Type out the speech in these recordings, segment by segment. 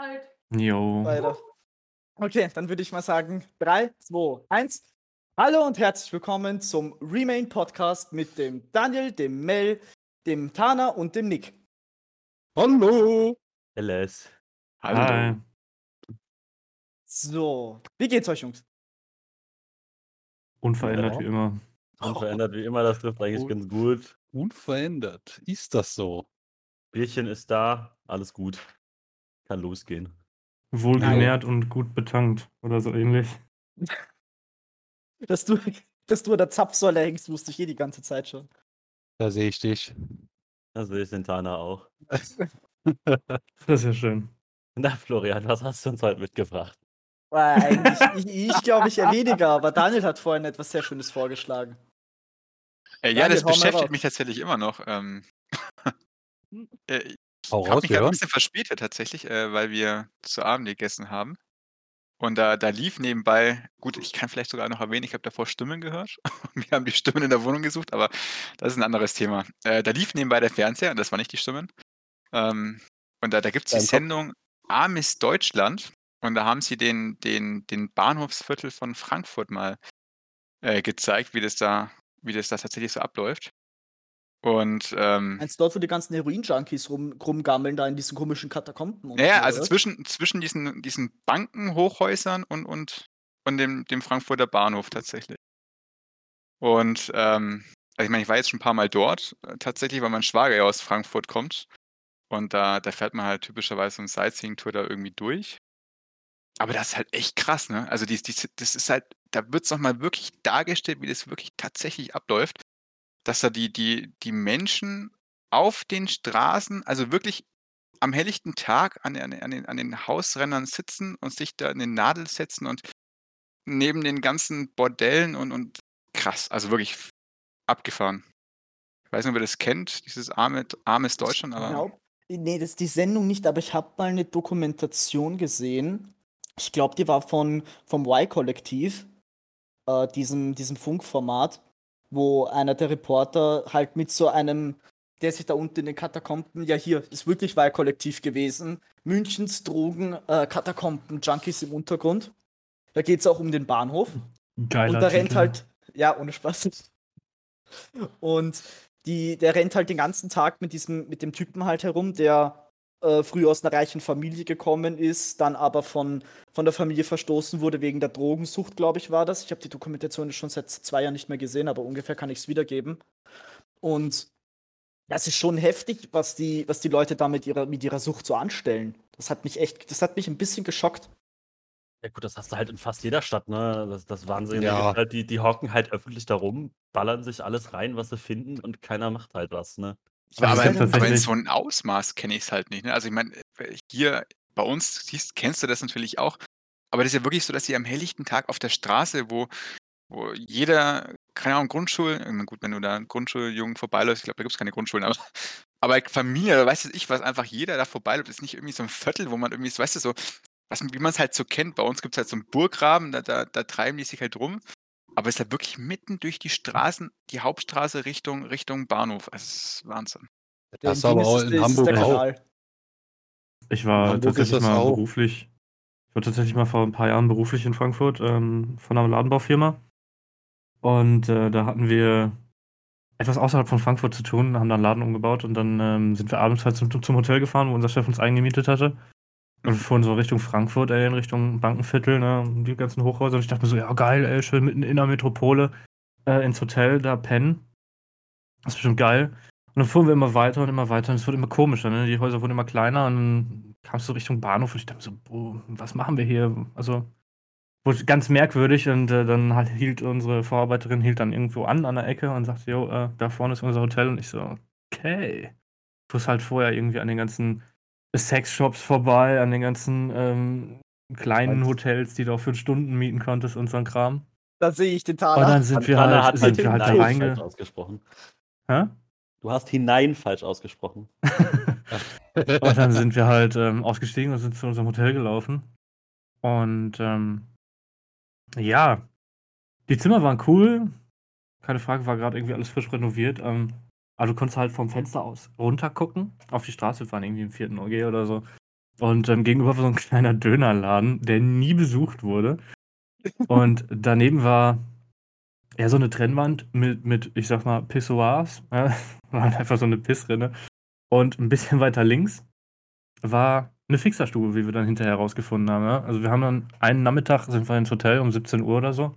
Halt. Jo. Okay, dann würde ich mal sagen: 3, 2, 1. Hallo und herzlich willkommen zum Remain Podcast mit dem Daniel, dem Mel, dem Tana und dem Nick. Hallo. LS. Hi. So, wie geht's euch, Jungs? Unverändert Ja. wie immer. Unverändert wie immer, das trifft eigentlich Oh. ganz gut. Unverändert. Ist das so? Bierchen ist da, alles gut. Kann losgehen. Wohlgenährt und gut betankt oder so ähnlich. Dass du, dass du an der Zapfsäule hängst, wusste ich eh die ganze Zeit schon. Da sehe ich dich. Also ich den Tana auch. Das ist ja schön. Na, Florian, was hast du uns heute mitgebracht? Äh, eigentlich, ich, ich glaube ich eher weniger, aber Daniel hat vorhin etwas sehr Schönes vorgeschlagen. Äh, ja, Daniel, das beschäftigt mich tatsächlich immer noch. Ähm, äh, ich Hau habe raus, mich gerade ein bisschen verspätet tatsächlich, äh, weil wir zu Abend gegessen haben. Und da, da lief nebenbei, gut, ich kann vielleicht sogar noch erwähnen, ich habe davor Stimmen gehört. Wir haben die Stimmen in der Wohnung gesucht, aber das ist ein anderes Thema. Äh, da lief nebenbei der Fernseher, und das waren nicht die Stimmen. Ähm, und da, da gibt es die. Sendung Armis Deutschland. Und da haben sie den, den, den Bahnhofsviertel von Frankfurt mal äh, gezeigt, wie das da, wie das da tatsächlich so abläuft. Und ähm, Meinst du dort, wo die ganzen Heroin-Junkies rum, rumgammeln, da in diesen komischen Katakomben? und naja, so, also oder? zwischen, zwischen diesen, diesen Bankenhochhäusern und, und, und dem, dem Frankfurter Bahnhof tatsächlich. Und ähm, also ich meine, ich war jetzt schon ein paar Mal dort, äh, tatsächlich, weil mein Schwager ja aus Frankfurt kommt. Und da, da fährt man halt typischerweise so eine Sightseeing-Tour da irgendwie durch. Aber das ist halt echt krass, ne? Also dies, dies, das ist halt, da wird es nochmal wirklich dargestellt, wie das wirklich tatsächlich abläuft. Dass da die, die, die Menschen auf den Straßen, also wirklich am helllichten Tag an, den- an, den, an den Hausrändern sitzen und sich da in den Nadel setzen und neben den ganzen Bordellen und, und krass, also wirklich abgefahren. Ich weiß nicht, ob ihr das kennt, dieses arme, armes Deutschland, aber Glaub, nee, das ist die Sendung nicht, aber ich habe mal eine Dokumentation gesehen. Ich glaube, die war von, vom Y-Kollektiv, äh, diesem, diesem Funkformat, wo einer der Reporter halt mit so einem, der sich da unten in den Katakomben, ja hier, ist wirklich Y-Kollektiv gewesen, Münchens Drogen, äh, Katakomben, Junkies im Untergrund. Da geht es auch um den Bahnhof. Geiler Und da rennt halt, ja, ohne Spaß. Und die, der rennt halt den ganzen Tag mit diesem, mit dem Typen halt herum, der äh, früher aus einer reichen Familie gekommen ist, dann aber von, von der Familie verstoßen wurde wegen der Drogensucht, glaube ich, war das. Ich habe die Dokumentation schon seit zwei Jahren nicht mehr gesehen, aber ungefähr kann ich es wiedergeben. Und das ist schon heftig, was die, was die Leute da mit ihrer, mit ihrer Sucht so anstellen. Das hat mich echt, das hat mich ein bisschen geschockt. Ja gut, das hast du halt in fast jeder Stadt, ne? Das, das Wahnsinn. Ja. Die, die hocken halt öffentlich da rum, ballern sich alles rein, was sie finden und keiner macht halt was, ne? Aber aber, es gibt aber in so einem Ausmaß kenne ich es halt nicht. Ne? Also ich meine, hier bei uns siehst, kennst du das natürlich auch, aber das ist ja wirklich so, dass sie am helllichten Tag auf der Straße, wo, wo jeder, keine Ahnung, meine, gut, wenn du da einen Grundschuljungen vorbeiläufst, ich glaube, da gibt es keine Grundschulen, aber, aber Familie, oder weißt du ich, was einfach jeder da vorbeiläuft, ist nicht irgendwie so ein Viertel, wo man irgendwie, weißt du, so, was, wie man es halt so kennt. Bei uns gibt es halt so einen Burggraben, da, da, da treiben die sich halt rum. Aber es ist halt wirklich mitten durch die Straßen, die Hauptstraße Richtung, Richtung Bahnhof. Es ist Wahnsinn. Das ist aber auch in Hamburg der auch. Kanal. Ich war Hamburg tatsächlich mal auch. beruflich. Ich war tatsächlich mal vor ein paar Jahren beruflich in Frankfurt ähm, von einer Ladenbaufirma. Und äh, da hatten wir etwas außerhalb von Frankfurt zu tun, haben da einen Laden umgebaut und dann ähm, sind wir abends halt zum, zum Hotel gefahren, wo unser Chef uns eingemietet hatte. Und fuhren so Richtung Frankfurt, ey, in Richtung Bankenviertel, ne, die ganzen Hochhäuser. Und ich dachte mir so, ja geil, ey, schön mitten in der Metropole äh, ins Hotel, da pennen. Das ist bestimmt geil. Und dann fuhren wir immer weiter und immer weiter und es wurde immer komischer, ne? Die Häuser wurden immer kleiner und dann kamst du Richtung Bahnhof und ich dachte mir so, boah, was machen wir hier? Also, wurde ganz merkwürdig und äh, dann halt hielt unsere Vorarbeiterin hielt dann irgendwo an, an der Ecke und sagte, jo, äh, da vorne ist unser Hotel und ich so, okay. Ich fuhr halt vorher irgendwie an den ganzen Sexshops vorbei, an den ganzen ähm, kleinen Meinst- Hotels, die du auch für Stunden mieten konntest und so ein Kram. Da sehe ich den Und Taler. dann sind wir Tana halt, sind wir halt da hinein reinge... falsch ausgesprochen. Hä? Du hast hinein falsch ausgesprochen. Und dann sind wir halt ähm, ausgestiegen und sind zu unserem Hotel gelaufen. Und ähm, ja, die Zimmer waren cool. Keine Frage, war gerade irgendwie alles frisch renoviert. Ähm, aber du konntest halt vom Fenster aus runter gucken auf die Straße. Wir waren irgendwie im vierten OG oder so. Und ähm, gegenüber war so ein kleiner Dönerladen, der nie besucht wurde. Und daneben war ja so eine Trennwand mit, mit ich sag mal, Pissoirs. Ja, war halt einfach so eine Pissrinne. Und ein bisschen weiter links war eine Fixerstube, wie wir dann hinterher herausgefunden haben. Ja? Also wir haben dann einen Nachmittag sind wir ins Hotel um 17 Uhr oder so.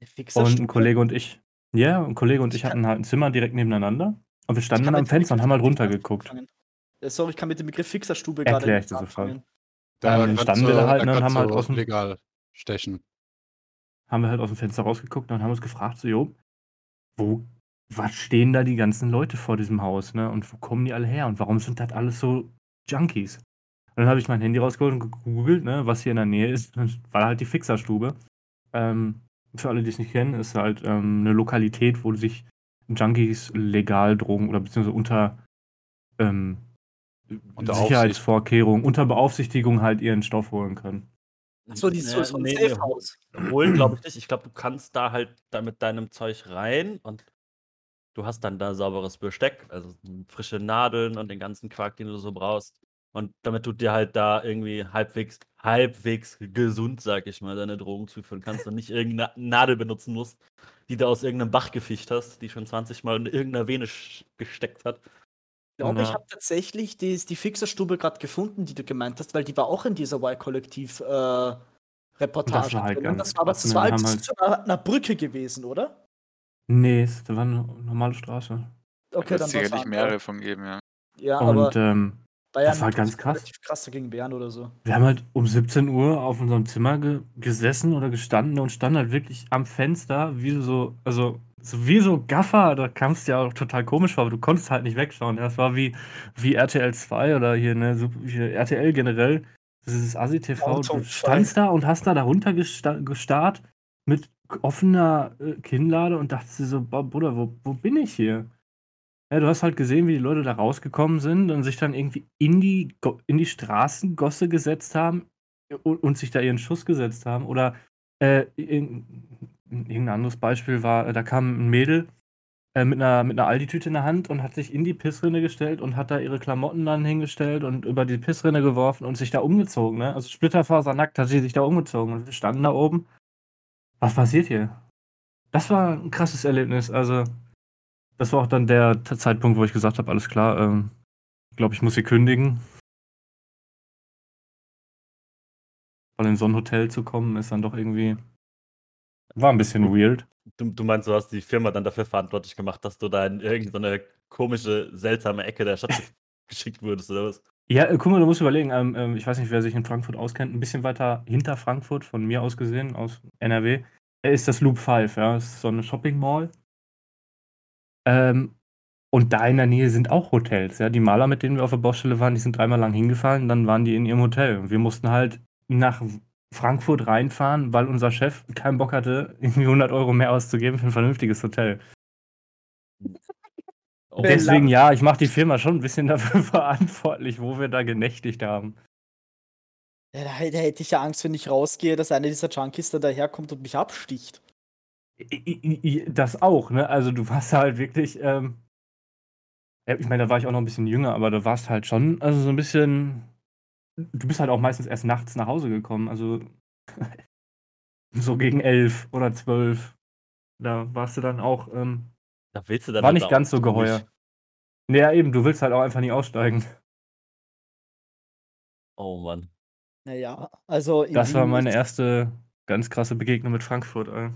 Eine Und ein? Kollege und ich, ja, ein Kollege und Ich hatten halt ein Zimmer direkt nebeneinander. Und wir Ich standen dann am Fenster und haben halt runtergeguckt. Sorry, ich kann mit dem Begriff Fixerstube Erklär gerade ich nichts dir sofort. dann kannst standen wir da halt, ne, und haben halt aus dem- legal stechen. haben wir halt aus dem Fenster rausgeguckt und haben uns gefragt, so, jo, wo, was stehen da die ganzen Leute vor diesem Haus, ne? Und wo kommen die alle her? Und warum sind das alles so Junkies? Und dann habe ich mein Handy rausgeholt und gegoogelt, ne, was hier in der Nähe ist. Und war halt die Fixerstube. Ähm, für alle, die es nicht kennen, ist halt ähm, eine Lokalität, wo sich Junkies legal Drogen oder beziehungsweise unter, ähm, Unter Sicherheitsvorkehrungen, unter Beaufsichtigung halt ihren Stoff holen können. Achso, die ist so, Ja, so ein nee, nee, Safe-Haus. Holen glaube ich nicht. Ich glaube, du kannst da halt da mit deinem Zeug rein und du hast dann da sauberes Besteck, also frische Nadeln und den ganzen Quark, den du so brauchst. Und damit du dir halt da irgendwie halbwegs, halbwegs gesund, sag ich mal, deine Drogen zuführen kannst und nicht irgendeine Nadel benutzen musst, die du aus irgendeinem Bach gefischt hast, die schon 20 Mal in irgendeiner Vene gesteckt hat. Ich glaube, ich Ja. habe tatsächlich die, die Fixerstube gerade gefunden, die du gemeint hast, weil die war auch in dieser Y-Kollektiv-Reportage. Das war halt drin. ganz das war, aber krass, das ne? war halt haben zu einer, einer Brücke gewesen, oder? Nee, es da war eine normale Straße. Okay, da wird dann es sicherlich war's mehrere von geben, ja. Ja, aber Und ähm, Bayern das war halt ganz krass. relativ krass dagegen Bären oder so. wir haben halt um 17 Uhr auf unserem Zimmer ge gesessen oder gestanden und standen halt wirklich am Fenster, wie so, also so wie so Gaffer, da kamst du ja auch total komisch vor, aber du konntest halt nicht wegschauen. Das war wie, wie RTL 2 oder hier, ne, hier RTL generell. Das ist Asi TV. Du 2. standst da und hast da darunter gesta gestarrt mit offener äh, Kinnlade und dachtest dir so, Bruder, wo, wo bin ich hier? Ja, du hast halt gesehen, wie die Leute da rausgekommen sind und sich dann irgendwie in die, in die Straßengosse gesetzt haben und, und sich da ihren Schuss gesetzt haben. Oder äh, irg- irgendein anderes Beispiel war, äh, da kam ein Mädel äh, mit einer, mit einer Aldi-Tüte in der Hand und hat sich in die Pissrinne gestellt und hat da ihre Klamotten dann hingestellt und über die Pissrinne geworfen und sich da umgezogen. Ne? Also splitterfasernackt hat sie sich da umgezogen und wir standen da oben. Was passiert hier? Das war ein krasses Erlebnis. Also, das war auch dann der Zeitpunkt, wo ich gesagt habe, alles klar, ähm, ich glaube, ich muss sie kündigen. Weil in so ein Hotel zu kommen, ist dann doch irgendwie. War ein bisschen weird. Du, du meinst, du hast die Firma dann dafür verantwortlich gemacht, dass du da in irgendeine komische, seltsame Ecke der Stadt geschickt wurdest, oder was? Ja, äh, guck mal, du musst überlegen, ähm, ähm, ich weiß nicht, wer sich in Frankfurt auskennt, ein bisschen weiter hinter Frankfurt, von mir aus gesehen, aus NRW, äh, ist das Loop 5, ja. Das ist so eine Shopping Mall. Ähm, und da in der Nähe sind auch Hotels, ja. Die Maler, mit denen wir auf der Baustelle waren, die sind dreimal lang hingefallen, dann waren die in ihrem Hotel. Und wir mussten halt nach Frankfurt reinfahren, weil unser Chef keinen Bock hatte, irgendwie 100 Euro mehr auszugeben für ein vernünftiges Hotel. Oh, Deswegen, ja, ich mache die Firma schon ein bisschen dafür verantwortlich, wo wir da genächtigt haben. Ja, da, da hätte ich ja Angst, wenn ich rausgehe, dass einer dieser Junkies dann daherkommt und mich absticht. Das auch, ne? Also du warst halt wirklich, ähm, ich meine, da war ich auch noch ein bisschen jünger, aber du warst halt schon, also so ein bisschen, du bist halt auch meistens erst nachts nach Hause gekommen, also so gegen elf oder zwölf. Da warst du dann auch, ähm, da willst du dann war nicht auch ganz so nicht. geheuer. Naja, eben, du willst halt auch einfach nicht aussteigen. Oh Mann. Naja, also. Das war meine erste ganz krasse Begegnung mit Frankfurt. Ey.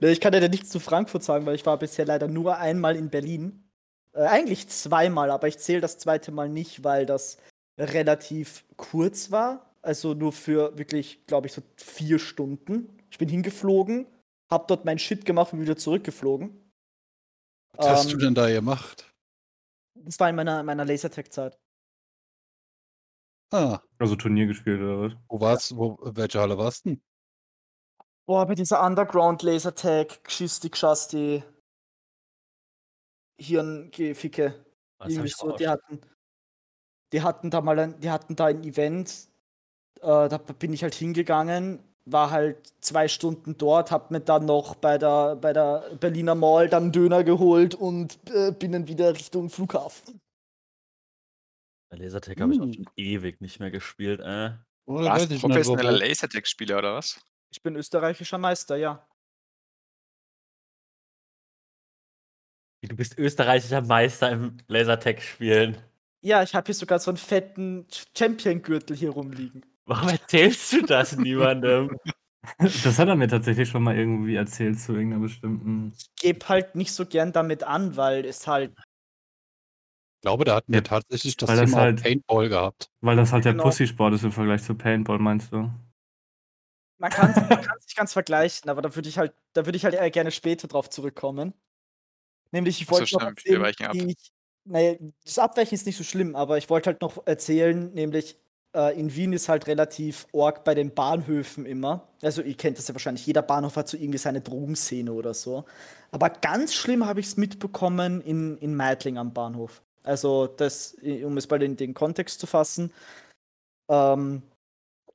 Ich kann ja nichts zu Frankfurt sagen, weil ich war bisher leider nur einmal in Berlin. Äh, eigentlich zweimal, aber ich zähle das zweite Mal nicht, weil das relativ kurz war. Also nur für wirklich, glaube ich, so vier Stunden. Ich bin hingeflogen, hab dort mein Shit gemacht und wieder zurückgeflogen. Was hast du Ähm, denn da gemacht? Das war in meiner, meiner Lasertag-Zeit. Ah, Also Turnier gespielt oder was? wo war's? Wo, welche Halle warst du? denn? Boah, bei dieser Underground Lasertag, Geschisti, Geschasti, Hirngeficke. Hab Irgendwie so, die hatten, die hatten da mal ein, die hatten da ein Event, äh, da bin ich halt hingegangen, war halt zwei Stunden dort, hab mir dann noch bei der, bei der Berliner Mall dann Döner geholt und äh, bin dann wieder Richtung Flughafen. Bei Lasertag habe ich auch Hm. schon ewig nicht mehr gespielt, äh. Oder Warst du professioneller. Lasertag-Spieler oder was? Ich bin österreichischer Meister, ja. Du bist österreichischer Meister im Lasertag-Spielen. Ja, ich habe hier sogar so einen fetten Champion-Gürtel hier rumliegen. Warum erzählst du das niemandem? Das hat er mir tatsächlich schon mal irgendwie erzählt zu irgendeiner bestimmten. Ich gebe halt nicht so gern damit an, weil es halt. Ich glaube, da hatten wir tatsächlich das weil das Thema halt- Paintball gehabt. Weil das halt der Genau. Pussy-Sport ist im Vergleich zu Paintball, meinst du? Man kann es nicht ganz vergleichen, aber da würde ich halt, da würde ich halt eher gerne später drauf zurückkommen. Nämlich, ich Ach so, wollte noch erzählen, ab. ich, naja, das Abweichen ist nicht so schlimm, aber ich wollte halt noch erzählen, nämlich äh, in Wien ist halt relativ org bei den Bahnhöfen immer. Also ihr kennt das ja wahrscheinlich, jeder Bahnhof hat so irgendwie seine Drogenszene oder so. Aber ganz schlimm habe ich es mitbekommen in, in Meidling am Bahnhof. Also das, um es mal in den Kontext zu fassen, ähm,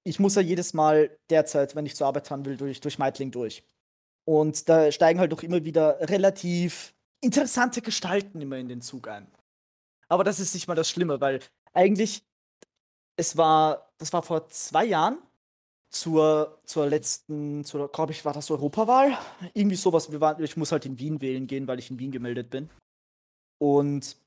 ich muss ja jedes Mal derzeit, wenn ich zur Arbeit fahren will, durch, durch Meidling durch. Und da steigen halt auch immer wieder relativ interessante Gestalten immer in den Zug ein. Aber das ist nicht mal das Schlimme, weil eigentlich, es war, das war vor zwei Jahren zur, zur letzten, zur, glaube ich, war das Europawahl? Irgendwie sowas. Wir waren, ich muss halt in Wien wählen gehen, weil ich in Wien gemeldet bin. Und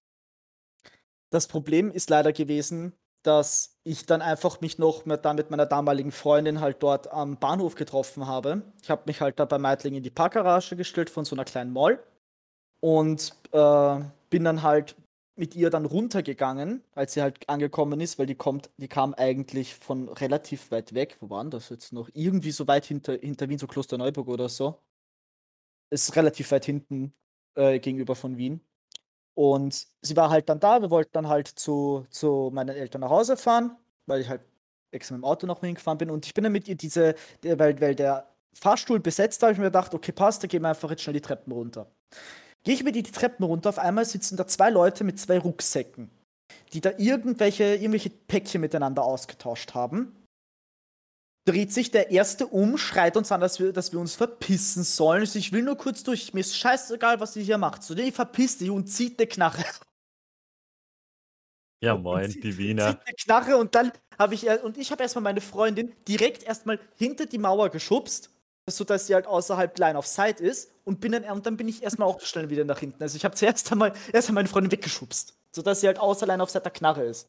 das Problem ist leider gewesen, dass ich dann einfach mich noch mit, da mit meiner damaligen Freundin halt dort am Bahnhof getroffen habe. Ich habe mich halt da bei Meidling in die Parkgarage gestellt von so einer kleinen Mall und äh, bin dann halt mit ihr dann runtergegangen, als sie halt angekommen ist, weil die kommt, die kam eigentlich von relativ weit weg. Wo waren das jetzt noch? Irgendwie so weit hinter, hinter Wien, so Klosterneuburg oder so. Ist relativ weit hinten äh, gegenüber von Wien. Und sie war halt dann da, wir wollten dann halt zu, zu meinen Eltern nach Hause fahren, weil ich halt extra mit dem Auto noch hingefahren bin. Und ich bin dann mit ihr diese, weil, weil der Fahrstuhl besetzt war, habe ich mir gedacht, okay, passt, dann gehen wir einfach jetzt schnell die Treppen runter. Gehe ich mit ihr die Treppen runter, auf einmal sitzen da zwei Leute mit zwei Rucksäcken, die da irgendwelche, irgendwelche Päckchen miteinander ausgetauscht haben. Dreht sich der Erste um, schreit uns an, dass wir, dass wir uns verpissen sollen. Ich so, Ich will nur kurz durch, mir ist scheißegal, was ihr hier macht. So, nee, verpisst dich und zieht eine Knarre. Ja, moin, die Wiener. Zieht eine Knarre und dann habe ich er- und ich habe erstmal meine Freundin direkt erstmal hinter die Mauer geschubst, sodass sie halt außerhalb Line of Sight ist und bin dann und dann bin ich erstmal auch schnell wieder nach hinten. Also ich habe zuerst einmal erst einmal meine Freundin weggeschubst, sodass sie halt außer Line of Sight der Knarre ist.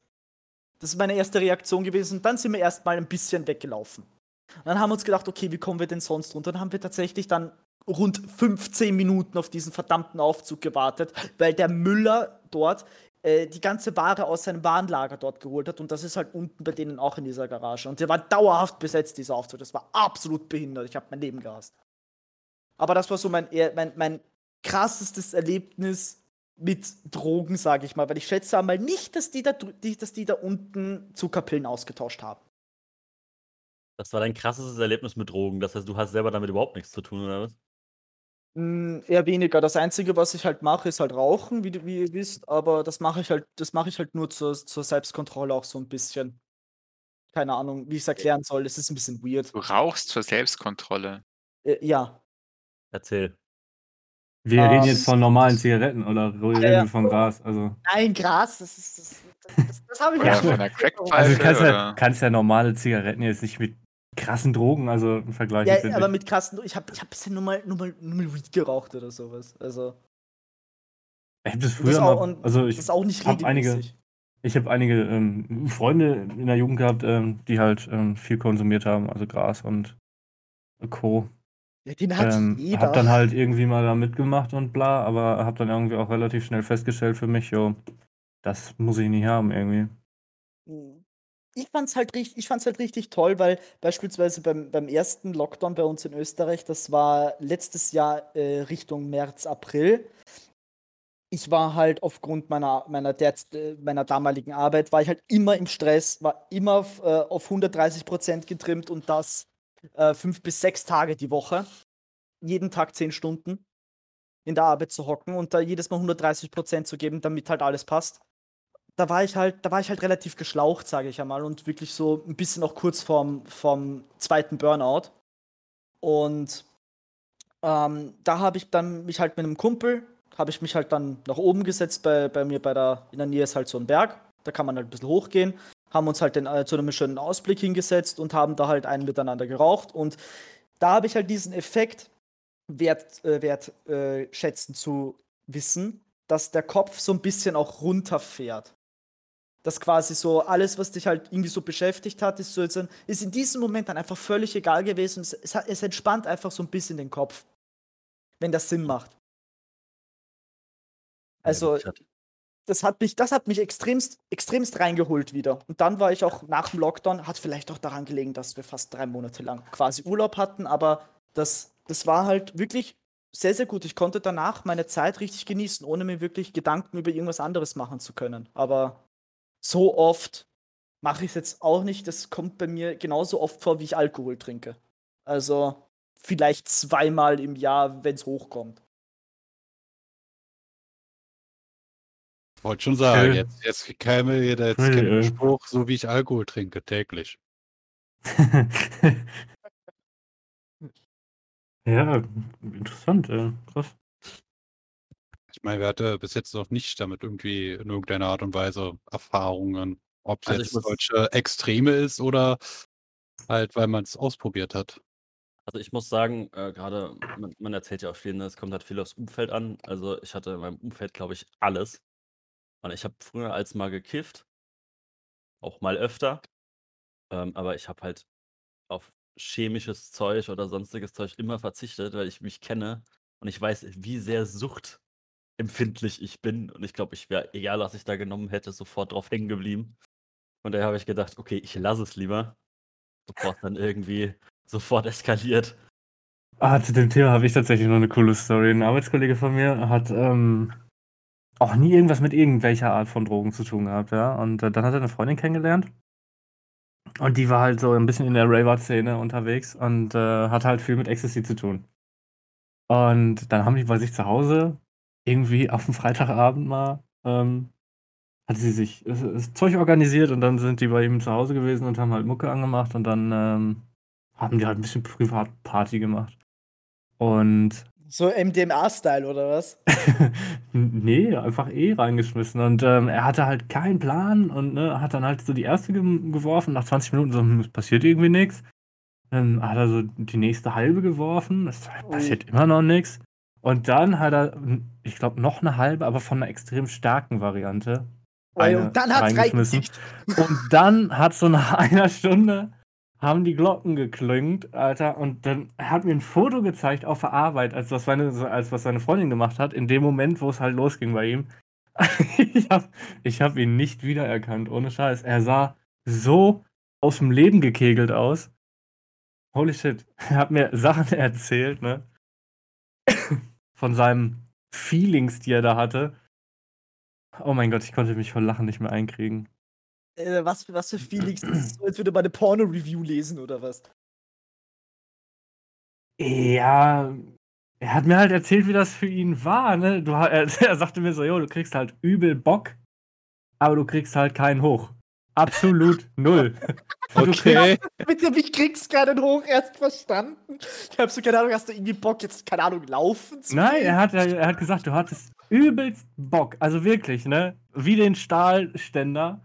Das ist meine erste Reaktion gewesen und dann sind wir erstmal ein bisschen weggelaufen. Und dann haben wir uns gedacht, okay, wie kommen wir denn sonst runter? Dann haben wir tatsächlich dann rund 15 Minuten auf diesen verdammten Aufzug gewartet, weil der Müller dort äh, die ganze Ware aus seinem Warenlager dort geholt hat und das ist halt unten bei denen auch in dieser Garage. Und der war dauerhaft besetzt, dieser Aufzug. Das war absolut behindert. Ich habe mein Leben gehasst. Aber das war so mein, mein, mein krassestes Erlebnis mit Drogen, sage ich mal. Weil ich schätze einmal nicht, dass die da, dass die da unten Zuckerpillen ausgetauscht haben. Das war dein krassestes Erlebnis mit Drogen. Das heißt, du hast selber damit überhaupt nichts zu tun, oder was? Mm, eher weniger. Das Einzige, was ich halt mache, ist halt rauchen, wie, du- wie ihr wisst. Aber das mache ich halt, das mache ich halt nur zur, zur Selbstkontrolle auch so ein bisschen. Keine Ahnung, wie ich es erklären soll. Es ist ein bisschen weird. Du rauchst zur Selbstkontrolle. Äh, ja. Erzähl. Wir Ähm, reden jetzt von normalen Zigaretten oder reden ja. wir von Gras? Also, Nein, Gras, das ist. Das, das, das, das habe ich ja von der also du kannst ja, kannst ja normale Zigaretten jetzt nicht mit krassen Drogen, also im Vergleich. Ja, aber ich. mit krassen. Ich habe ich hab bisher nur mal, nur, mal, nur mal Weed geraucht oder sowas. Also, ich habe das das früher ist auch, mal, also das ich ist auch nicht hab einige-. Ich habe einige ähm, Freunde in der Jugend gehabt, ähm, die halt ähm, viel konsumiert haben, also Gras und Co. Ja, den hat Ähm, jeder. hab dann halt irgendwie mal da mitgemacht und bla, aber hab dann irgendwie auch relativ schnell festgestellt für mich, jo, das muss ich nicht haben irgendwie. Mhm. Ich fand's halt richtig, ich fand's halt richtig toll, weil beispielsweise beim, beim ersten Lockdown bei uns in Österreich, das war letztes Jahr äh, Richtung März, April. Ich war halt aufgrund meiner, meiner, derz- äh, meiner damaligen Arbeit, war ich halt immer im Stress, war immer auf, äh, auf 130 Prozent getrimmt und das äh, fünf bis sechs Tage die Woche. Jeden Tag zehn Stunden in der Arbeit zu hocken und da jedes Mal 130 Prozent zu geben, damit halt alles passt da war ich halt, da war ich halt relativ geschlaucht, sage ich einmal, und wirklich so ein bisschen auch kurz vorm, vorm zweiten Burnout. Und ähm, da habe ich dann mich halt mit einem Kumpel, habe ich mich halt dann nach oben gesetzt, bei, bei mir bei der, in der Nähe ist halt so ein Berg. Da kann man halt ein bisschen hochgehen. Haben uns halt den, äh, zu einem schönen Ausblick hingesetzt und haben da halt einen miteinander geraucht. Und da habe ich halt diesen Effekt wert, äh, wert äh, schätzen zu wissen, dass der Kopf so ein bisschen auch runterfährt. Dass quasi so alles, was dich halt irgendwie so beschäftigt hat, ist, so jetzt ein, ist in diesem Moment dann einfach völlig egal gewesen. Es, es, es entspannt einfach so ein bisschen den Kopf. Wenn das Sinn macht. Also, hatte- das hat mich, das hat mich extremst, extremst reingeholt wieder. Und dann war ich auch nach dem Lockdown, hat vielleicht auch daran gelegen, dass wir fast drei Monate lang quasi Urlaub hatten, aber das, das war halt wirklich sehr, sehr gut. Ich konnte danach meine Zeit richtig genießen, ohne mir wirklich Gedanken über irgendwas anderes machen zu können. Aber so oft mache ich es jetzt auch nicht. Das kommt bei mir genauso oft vor, wie ich Alkohol trinke. Also vielleicht zweimal im Jahr, wenn es hochkommt. Wollte schon sagen, Äh. jetzt, jetzt käme hier der jetzt Äh, der äh. Spruch, so wie ich Alkohol trinke, täglich. ja, interessant, äh, krass. Ich meine, wer hatte bis jetzt noch nicht damit irgendwie in irgendeiner Art und Weise Erfahrungen, ob es Also jetzt muss- solche Extreme ist oder halt, weil man es ausprobiert hat. Also ich muss sagen, äh, gerade, man, man erzählt ja auch viel, ne? es kommt halt viel aufs Umfeld an. Also ich hatte in meinem Umfeld, glaube ich, alles. Und ich habe früher als mal gekifft, auch mal öfter. Ähm, aber ich habe halt auf chemisches Zeug oder sonstiges Zeug immer verzichtet, weil ich mich kenne und ich weiß, wie sehr suchtempfindlich ich bin. Und ich glaube, ich wäre, egal was ich da genommen hätte, sofort drauf hängen geblieben. Und daher habe ich gedacht, okay, ich lasse es lieber, bevor es dann irgendwie sofort eskaliert. Ah, zu dem Thema habe ich tatsächlich noch eine coole Story. Ein Arbeitskollege von mir hat ähm, auch nie irgendwas mit irgendwelcher Art von Drogen zu tun gehabt, ja. Und äh, dann hat er eine Freundin kennengelernt. Und die war halt so ein bisschen in der Raver-Szene unterwegs und äh, hatte halt viel mit Ecstasy zu tun. Und dann haben die bei sich zu Hause irgendwie auf dem Freitagabend mal, ähm, hat sie sich das Zeug organisiert und dann sind die bei ihm zu Hause gewesen und haben halt Mucke angemacht und dann ähm, haben die halt ein bisschen Privatparty gemacht. Und So MDMA-Style oder was? nee, einfach eh reingeschmissen. Und ähm, er hatte halt keinen Plan und ne, hat dann halt so die erste ge geworfen. Nach 20 Minuten so, hm, es passiert irgendwie nichts. Dann hat er so die nächste halbe geworfen. Es passiert immer noch nichts. Und dann hat er, ich glaube, noch eine halbe, aber von einer extrem starken Variante. Eine und dann hat's reingeschmissen. reingekickt. Und dann hat so nach einer Stunde haben die Glocken geklüngt, Alter. Und dann hat mir ein Foto gezeigt auf der Arbeit, als was seine, als was seine Freundin gemacht hat, in dem Moment, wo es halt losging bei ihm. ich habe ich hab ihn nicht wiedererkannt, ohne Scheiß. Er sah so aus dem Leben gekegelt aus. Holy shit. Er hat mir Sachen erzählt, ne? Von seinen Feelings, die er da hatte. Oh mein Gott, ich konnte mich vor Lachen nicht mehr einkriegen. Äh, was, für- was für Feelings? Das ist so, als würde man eine Porno-Review lesen oder was? Ja, er hat mir halt erzählt, wie das für ihn war, ne? Du, er, er sagte mir so, jo, du kriegst halt übel Bock, aber du kriegst halt keinen hoch. Absolut null. Und du kriegst, Okay. Mit dem ich krieg's keinen hoch erst verstanden. Ich hab so keine Ahnung, hast du irgendwie Bock, jetzt, keine Ahnung, laufen zu nein, er hat, er hat gesagt, du hattest übelst Bock. Also wirklich, ne? Wie den Stahlständer.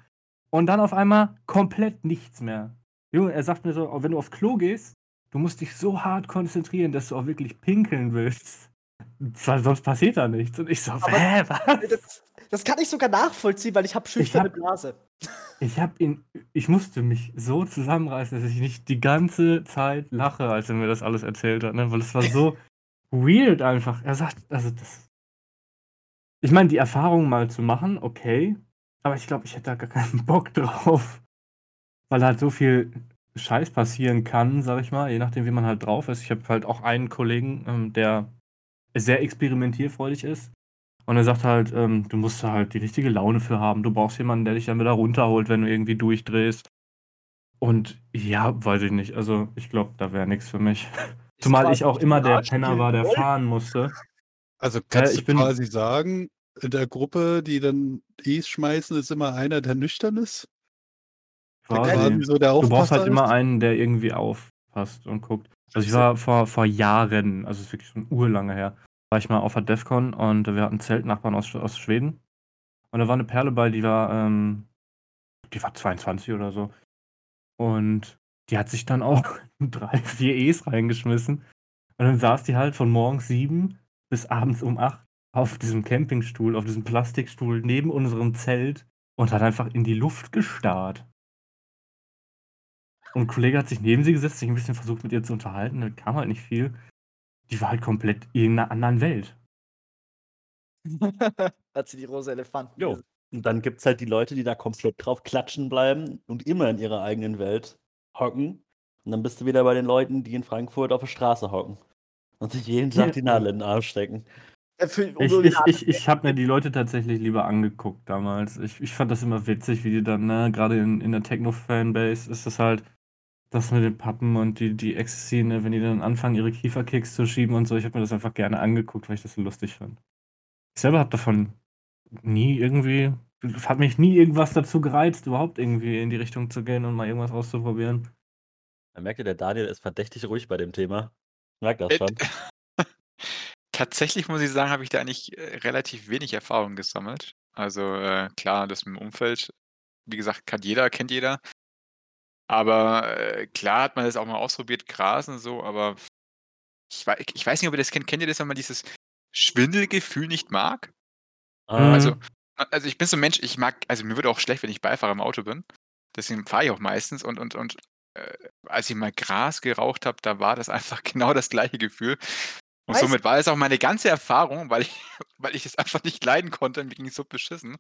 Und dann auf einmal komplett nichts mehr. Junge, er sagt mir so, wenn du aufs Klo gehst, du musst dich so hart konzentrieren, dass du auch wirklich pinkeln willst. Weil sonst passiert da nichts. Und ich so, Aber- hä, was? Das, das kann ich sogar nachvollziehen, weil ich habe schüchterne hab- Blase. Ich hab ihn, ich musste mich so zusammenreißen, dass ich nicht die ganze Zeit lache, als er mir das alles erzählt hat, ne? Weil es war so weird einfach. Er sagt, also das. Ich meine, die Erfahrung mal zu machen, okay. Aber ich glaube, ich hätte da gar keinen Bock drauf. Weil halt so viel Scheiß passieren kann, sag ich mal, je nachdem, wie man halt drauf ist. Ich habe halt auch einen Kollegen, ähm, der sehr experimentierfreudig ist. Und er sagt halt, ähm, du musst da halt die richtige Laune für haben. Du brauchst jemanden, der dich dann wieder runterholt, wenn du irgendwie durchdrehst. Und ja, weiß ich nicht. Also, ich glaube, da wäre nichts für mich. Zumal ich auch immer der Penner war, der fahren musste. Also kannst ich du bin- quasi sagen, in der Gruppe, die dann E's schmeißen, ist immer einer, der nüchtern ist? Quasi. so der Du brauchst halt immer einen, der irgendwie aufpasst und guckt. Also ich war vor, vor Jahren, also es ist wirklich schon urlange her, war ich mal auf der Defcon und wir hatten Zeltnachbarn aus, aus Schweden. Und da war eine Perle bei, die war, ähm, die war 22 oder so. Und die hat sich dann auch drei, vier E's reingeschmissen. Und dann saß die halt von morgens sieben bis abends um acht auf diesem Campingstuhl, auf diesem Plastikstuhl neben unserem Zelt und hat einfach in die Luft gestarrt. Und ein Kollege hat sich neben sie gesetzt, sich ein bisschen versucht mit ihr zu unterhalten, da kam halt nicht viel. Die war halt komplett in einer anderen Welt. Hat sie die rosa Elefanten. Jo. Und dann gibt es halt die Leute, die da komplett drauf klatschen bleiben und immer in ihrer eigenen Welt hocken. Und dann bist du wieder bei den Leuten, die in Frankfurt auf der Straße hocken. Und sich jeden Tag die Nadel in den Arsch stecken. Äh, für- um Ich, ich, ich, ich habe mir die Leute tatsächlich lieber angeguckt damals. Ich, ich fand das immer witzig, wie die dann, ne, gerade in, in der Techno-Fanbase ist das halt das mit den Pappen und die, die Ex-Szene, wenn die dann anfangen, ihre Kieferkicks zu schieben und so. Ich habe mir das einfach gerne angeguckt, weil ich das so lustig fand. Ich selber habe davon nie irgendwie, hat mich nie irgendwas dazu gereizt, überhaupt irgendwie in die Richtung zu gehen und mal irgendwas auszuprobieren. Man merkt ja, der Daniel ist verdächtig ruhig bei dem Thema. Ich merk das Äh, schon. Tatsächlich muss ich sagen, habe ich da eigentlich äh, relativ wenig Erfahrung gesammelt. Also äh, klar, das mit dem Umfeld, wie gesagt, kann jeder, kennt jeder. Aber äh, klar hat man das auch mal ausprobiert, Gras und so, aber ich, ich weiß nicht, ob ihr das kennt. Kennt ihr das, wenn man dieses Schwindelgefühl nicht mag? Ah, Also, also ich bin so ein Mensch, ich mag, also mir wird auch schlecht, wenn ich Beifahrer im Auto bin. Deswegen fahre ich auch meistens und, und, und äh, als ich mal Gras geraucht habe, da war das einfach genau das gleiche Gefühl. Und Weißt- somit war es auch meine ganze Erfahrung, weil ich, weil ich es einfach nicht leiden konnte, mir ging es so beschissen,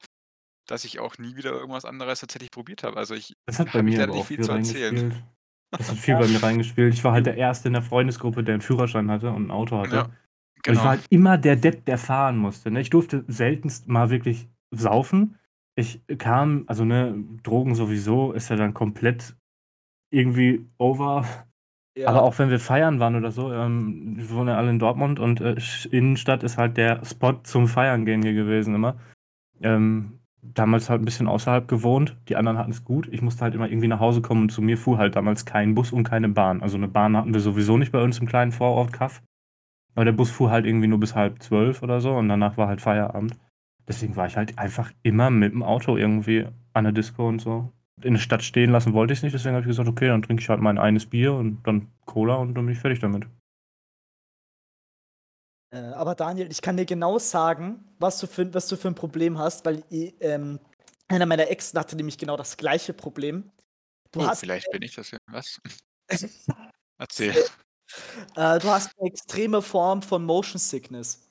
dass ich auch nie wieder irgendwas anderes tatsächlich probiert habe. Also ich Das hat bei mir aber nicht auch viel viel zu erzählen. reingespielt. Das hat viel bei mir reingespielt. Ich war halt der Erste in der Freundesgruppe, der einen Führerschein hatte und ein Auto hatte. Ja, Und ich genau. war halt immer der Depp, der fahren musste. Ne? Ich durfte seltenst mal wirklich saufen. Ich kam, also ne, Drogen sowieso ist ja dann komplett irgendwie over. Ja. Aber auch wenn wir feiern waren oder so, ähm, wir wohnen ja alle in Dortmund und äh, Innenstadt ist halt der Spot zum Feiern gehen hier gewesen immer. Ähm, damals halt ein bisschen außerhalb gewohnt, die anderen hatten es gut. Ich musste halt immer irgendwie nach Hause kommen und zu mir fuhr halt damals kein Bus und keine Bahn. Also eine Bahn hatten wir sowieso nicht bei uns im kleinen Vorort Kaff. Aber der Bus fuhr halt irgendwie nur bis halb zwölf oder so und danach war halt Feierabend. Deswegen war ich halt einfach immer mit dem Auto irgendwie an der Disco und so. In der Stadt stehen lassen wollte ich es nicht, deswegen habe ich gesagt, okay, dann trinke ich halt mein eines Bier und dann Cola und dann bin ich fertig damit. Äh, aber Daniel, ich kann dir genau sagen, was du für, was du für ein Problem hast, weil ich, ähm, einer meiner Exen hatte nämlich genau das gleiche Problem. Du oh, hast vielleicht bin ich das ja. Was? Erzähl. Äh, du hast eine extreme Form von Motion Sickness.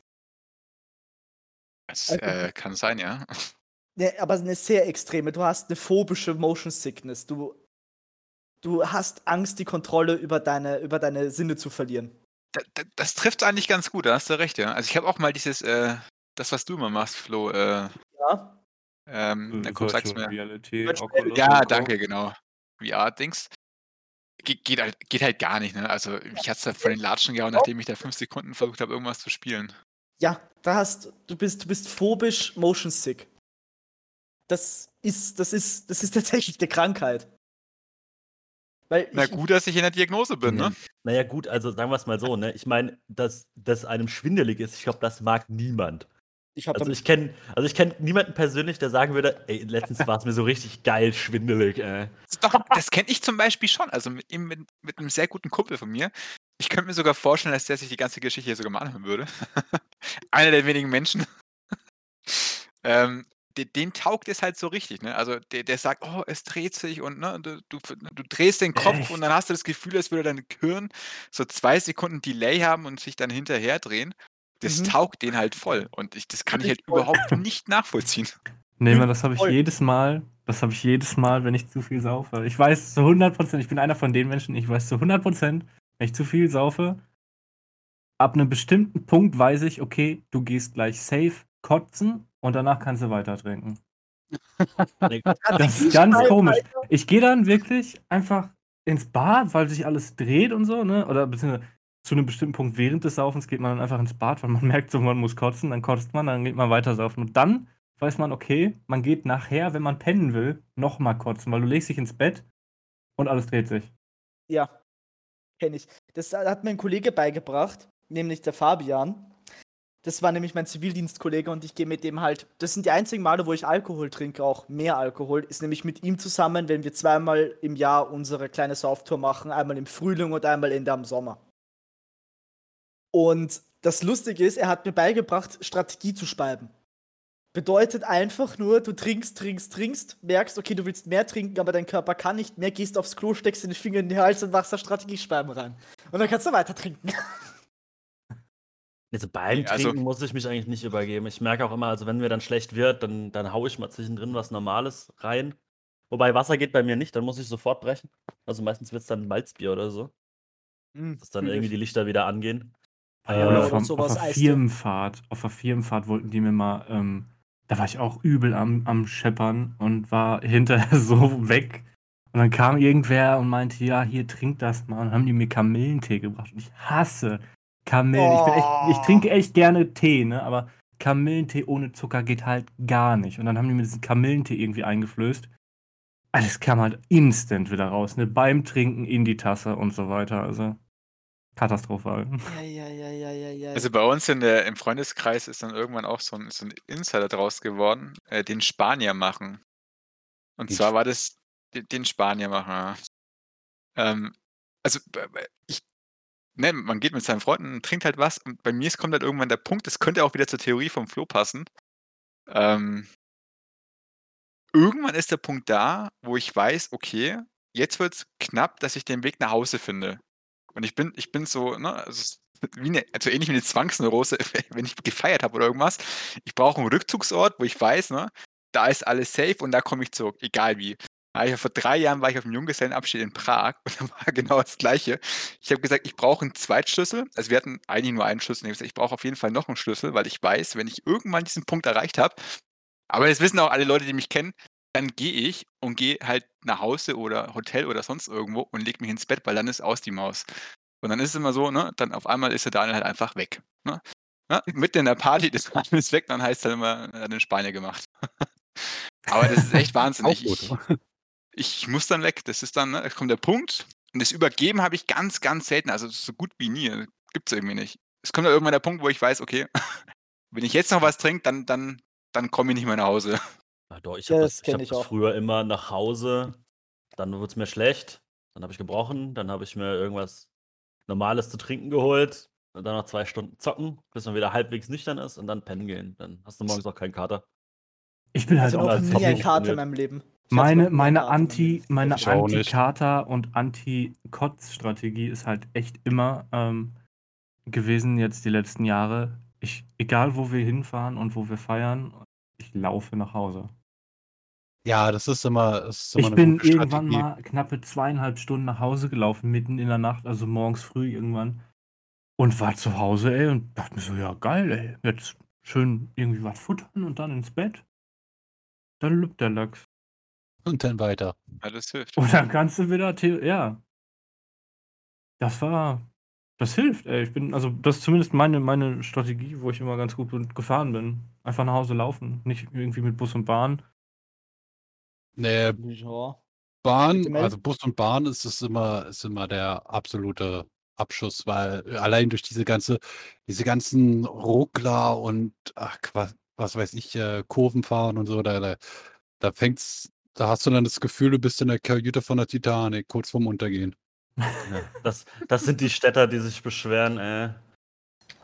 Das Also- äh, kann sein, ja. Ne, aber eine sehr extreme. Du hast eine phobische Motion Sickness. Du, du hast Angst, die Kontrolle über deine, über deine Sinne zu verlieren. Da, da, das trifft eigentlich ganz gut, da hast du recht, ja. Also ich habe auch mal dieses, äh, das, was du immer machst, Flo, äh, Ja? ähm, na komm, sag's mir. Reality, Oculus Ja, danke, genau. VR-Dings. Ge geht, halt, geht halt gar nicht, ne? Also mich hat's da vor den Latschen gehauen, nachdem ich da fünf Sekunden versucht habe, irgendwas zu spielen. Ja, da hast du bist, du bist phobisch motion sick. Das ist, das ist, das ist tatsächlich eine Krankheit. Weil Na ich, gut, dass ich in der Diagnose bin, ne? Naja, gut, also sagen wir es mal so, ne? Ich meine, dass, dass einem schwindelig ist, ich glaube, das mag niemand. ich habe Also ich kenne also ich kenn niemanden persönlich, der sagen würde, ey, letztens war es mir so richtig geil schwindelig, ey. Doch, das kenne ich zum Beispiel schon. Also mit, mit, mit einem sehr guten Kumpel von mir. Ich könnte mir sogar vorstellen, dass der sich die ganze Geschichte hier sogar mal anhören würde. Einer der wenigen Menschen. ähm, den, den taugt es halt so richtig, ne? Also der, der sagt, oh, es dreht sich und ne, du, du, du drehst den Kopf Echt? und dann hast du das Gefühl, als würde dein Gehirn so zwei Sekunden Delay haben und sich dann hinterher drehen. Das Mhm. taugt den halt voll. Und ich, das kann ich halt überhaupt nicht nachvollziehen. Nee, man, das habe ich Voll. jedes Mal, das habe ich jedes Mal, wenn ich zu viel saufe. Ich weiß zu 100 Prozent, ich bin einer von den Menschen, ich weiß zu 100 Prozent, wenn ich zu viel saufe, ab einem bestimmten Punkt weiß ich, okay, du gehst gleich safe kotzen und danach kannst du weiter trinken. Das ist ganz komisch. Ich gehe dann wirklich einfach ins Bad, weil sich alles dreht und so, ne? Oder beziehungsweise zu einem bestimmten Punkt während des Saufens geht man dann einfach ins Bad, weil man merkt, so man muss kotzen, dann kotzt man, dann geht man weiter saufen. Und dann weiß man, okay, man geht nachher, wenn man pennen will, nochmal kotzen, weil du legst dich ins Bett und alles dreht sich. Ja, kenne ich. Das hat mir ein Kollege beigebracht, nämlich der Fabian. Das war nämlich mein Zivildienstkollege und ich gehe mit dem halt. Das sind die einzigen Male, wo ich Alkohol trinke, auch mehr Alkohol, ist nämlich mit ihm zusammen, wenn wir zweimal im Jahr unsere kleine Sauftour machen, einmal im Frühling und einmal in der Sommer. Und das Lustige ist, er hat mir beigebracht, Strategie zu spalten. Bedeutet einfach nur, du trinkst, trinkst, trinkst, merkst, okay, du willst mehr trinken, aber dein Körper kann nicht mehr, gehst aufs Klo, steckst den Finger in den Hals und machst da Strategiespalten rein. Und dann kannst du weiter trinken. Also beim Also- Trinken muss ich mich eigentlich nicht übergeben. Ich merke auch immer, also wenn mir dann schlecht wird, dann, dann haue ich mal zwischendrin was Normales rein. Wobei Wasser geht bei mir nicht, dann muss ich sofort brechen. Also meistens wird es dann Malzbier oder so, dass dann irgendwie die Lichter wieder angehen. Ah Äh, ja, oder auf, auf, sowas, auf der. Firmenfahrt, auf der Firmenfahrt wollten die mir mal, ähm, da war ich auch übel am, am Scheppern und war hinterher so weg. Und dann kam irgendwer und meinte, ja, hier trink das mal. Und haben die mir Kamillentee gebracht. Und ich hasse Kamillen. Ich, bin echt, ich Oh. trinke echt gerne Tee, ne? Aber Kamillentee ohne Zucker geht halt gar nicht. Und dann haben die mir diesen Kamillentee irgendwie eingeflößt. Alles kam halt instant wieder raus, ne? Beim Trinken in die Tasse und so weiter. Also katastrophal. Ja, ja, ja, ja, ja, ja. Also bei uns in der, im Freundeskreis ist dann irgendwann auch so ein, so ein Insider draus geworden, äh, den Spanier machen. Und Den zwar war das den, den Spanier machen. Ja. Ähm, also ich, ne, man geht mit seinen Freunden, trinkt halt was und bei mir kommt halt irgendwann der Punkt, das könnte auch wieder zur Theorie vom Flo passen. Ähm, irgendwann ist der Punkt da, wo ich weiß, okay, jetzt wird's knapp, dass ich den Weg nach Hause finde. Und ich bin, ich bin so, ne, also es eine, also ähnlich wie eine Zwangsneurose, wenn ich gefeiert habe oder irgendwas. Ich brauche einen Rückzugsort, wo ich weiß, ne, da ist alles safe und da komme ich zurück, egal wie. Ich, vor drei Jahren war ich auf dem Junggesellenabschied in Prag und da war genau das Gleiche. Ich habe gesagt, ich brauche einen Zweitschlüssel. Also wir hatten eigentlich nur einen Schlüssel. Ich habe gesagt, ich brauche auf jeden Fall noch einen Schlüssel, weil ich weiß, wenn ich irgendwann diesen Punkt erreicht habe, aber das wissen auch alle Leute, die mich kennen, dann gehe ich und gehe halt nach Hause oder Hotel oder sonst irgendwo und leg mich ins Bett, weil dann ist aus die Maus. Und dann ist es immer so, ne, dann auf einmal ist der Daniel halt einfach weg. Ne? Ne? Mitten in der Party, das Daniel ist weg, dann heißt es dann immer, er hat den Spanier gemacht. Aber das ist echt wahnsinnig. Ich. Ich muss dann weg. Das ist dann, ne, da kommt der Punkt. Und das Übergeben habe ich ganz, ganz selten. Also so gut wie nie. Gibt es irgendwie nicht. Es kommt dann irgendwann der Punkt, wo ich weiß, okay, wenn ich jetzt noch was trinke, dann, dann, dann komme ich nicht mehr nach Hause. Ja, doch, ich habe das das, ich hab ich das auch. früher immer nach Hause, dann wurde es mir schlecht, dann habe ich gebrochen, dann habe ich mir irgendwas Normales zu trinken geholt und dann noch zwei Stunden zocken, bis man wieder halbwegs nüchtern ist und dann pennen gehen. Dann hast du morgens auch keinen Kater. Ich bin halt also auch nie ein Kater in meinem Leben. Meine, meine Anti, meine. Anti-Kater und Anti-Kotz-Strategie ist halt echt immer ähm, gewesen jetzt die letzten Jahre. Ich, egal wo wir hinfahren und wo wir feiern, ich laufe nach Hause. Ja, das ist immer, das ist immer Ich eine bin gute irgendwann mal knappe zweieinhalb Stunden nach Hause gelaufen, mitten in der Nacht, also morgens früh irgendwann. Und war zu Hause, ey, und dachte mir so, ja geil, ey. Jetzt schön irgendwie was futtern und dann ins Bett. Dann lübt der Lachs. Und dann weiter. Ja, das hilft. Und dann kannst du wieder, ja. Das war, das hilft, ey. Ich bin, also das ist zumindest meine, meine Strategie, wo ich immer ganz gut gefahren bin. Einfach nach Hause laufen, nicht irgendwie mit Bus und Bahn. Nee, Ja. Bahn, also Bus und Bahn ist es immer, ist immer der absolute Abschuss, weil allein durch diese ganze, diese ganzen Ruckler und ach, was, was weiß ich, äh, Kurven fahren und so, da, da, da fängt's, da hast du dann das Gefühl, du bist in der Kajüte von der Titanic, kurz vorm Untergehen. Ja, das, das sind die Städter, die sich beschweren, ey.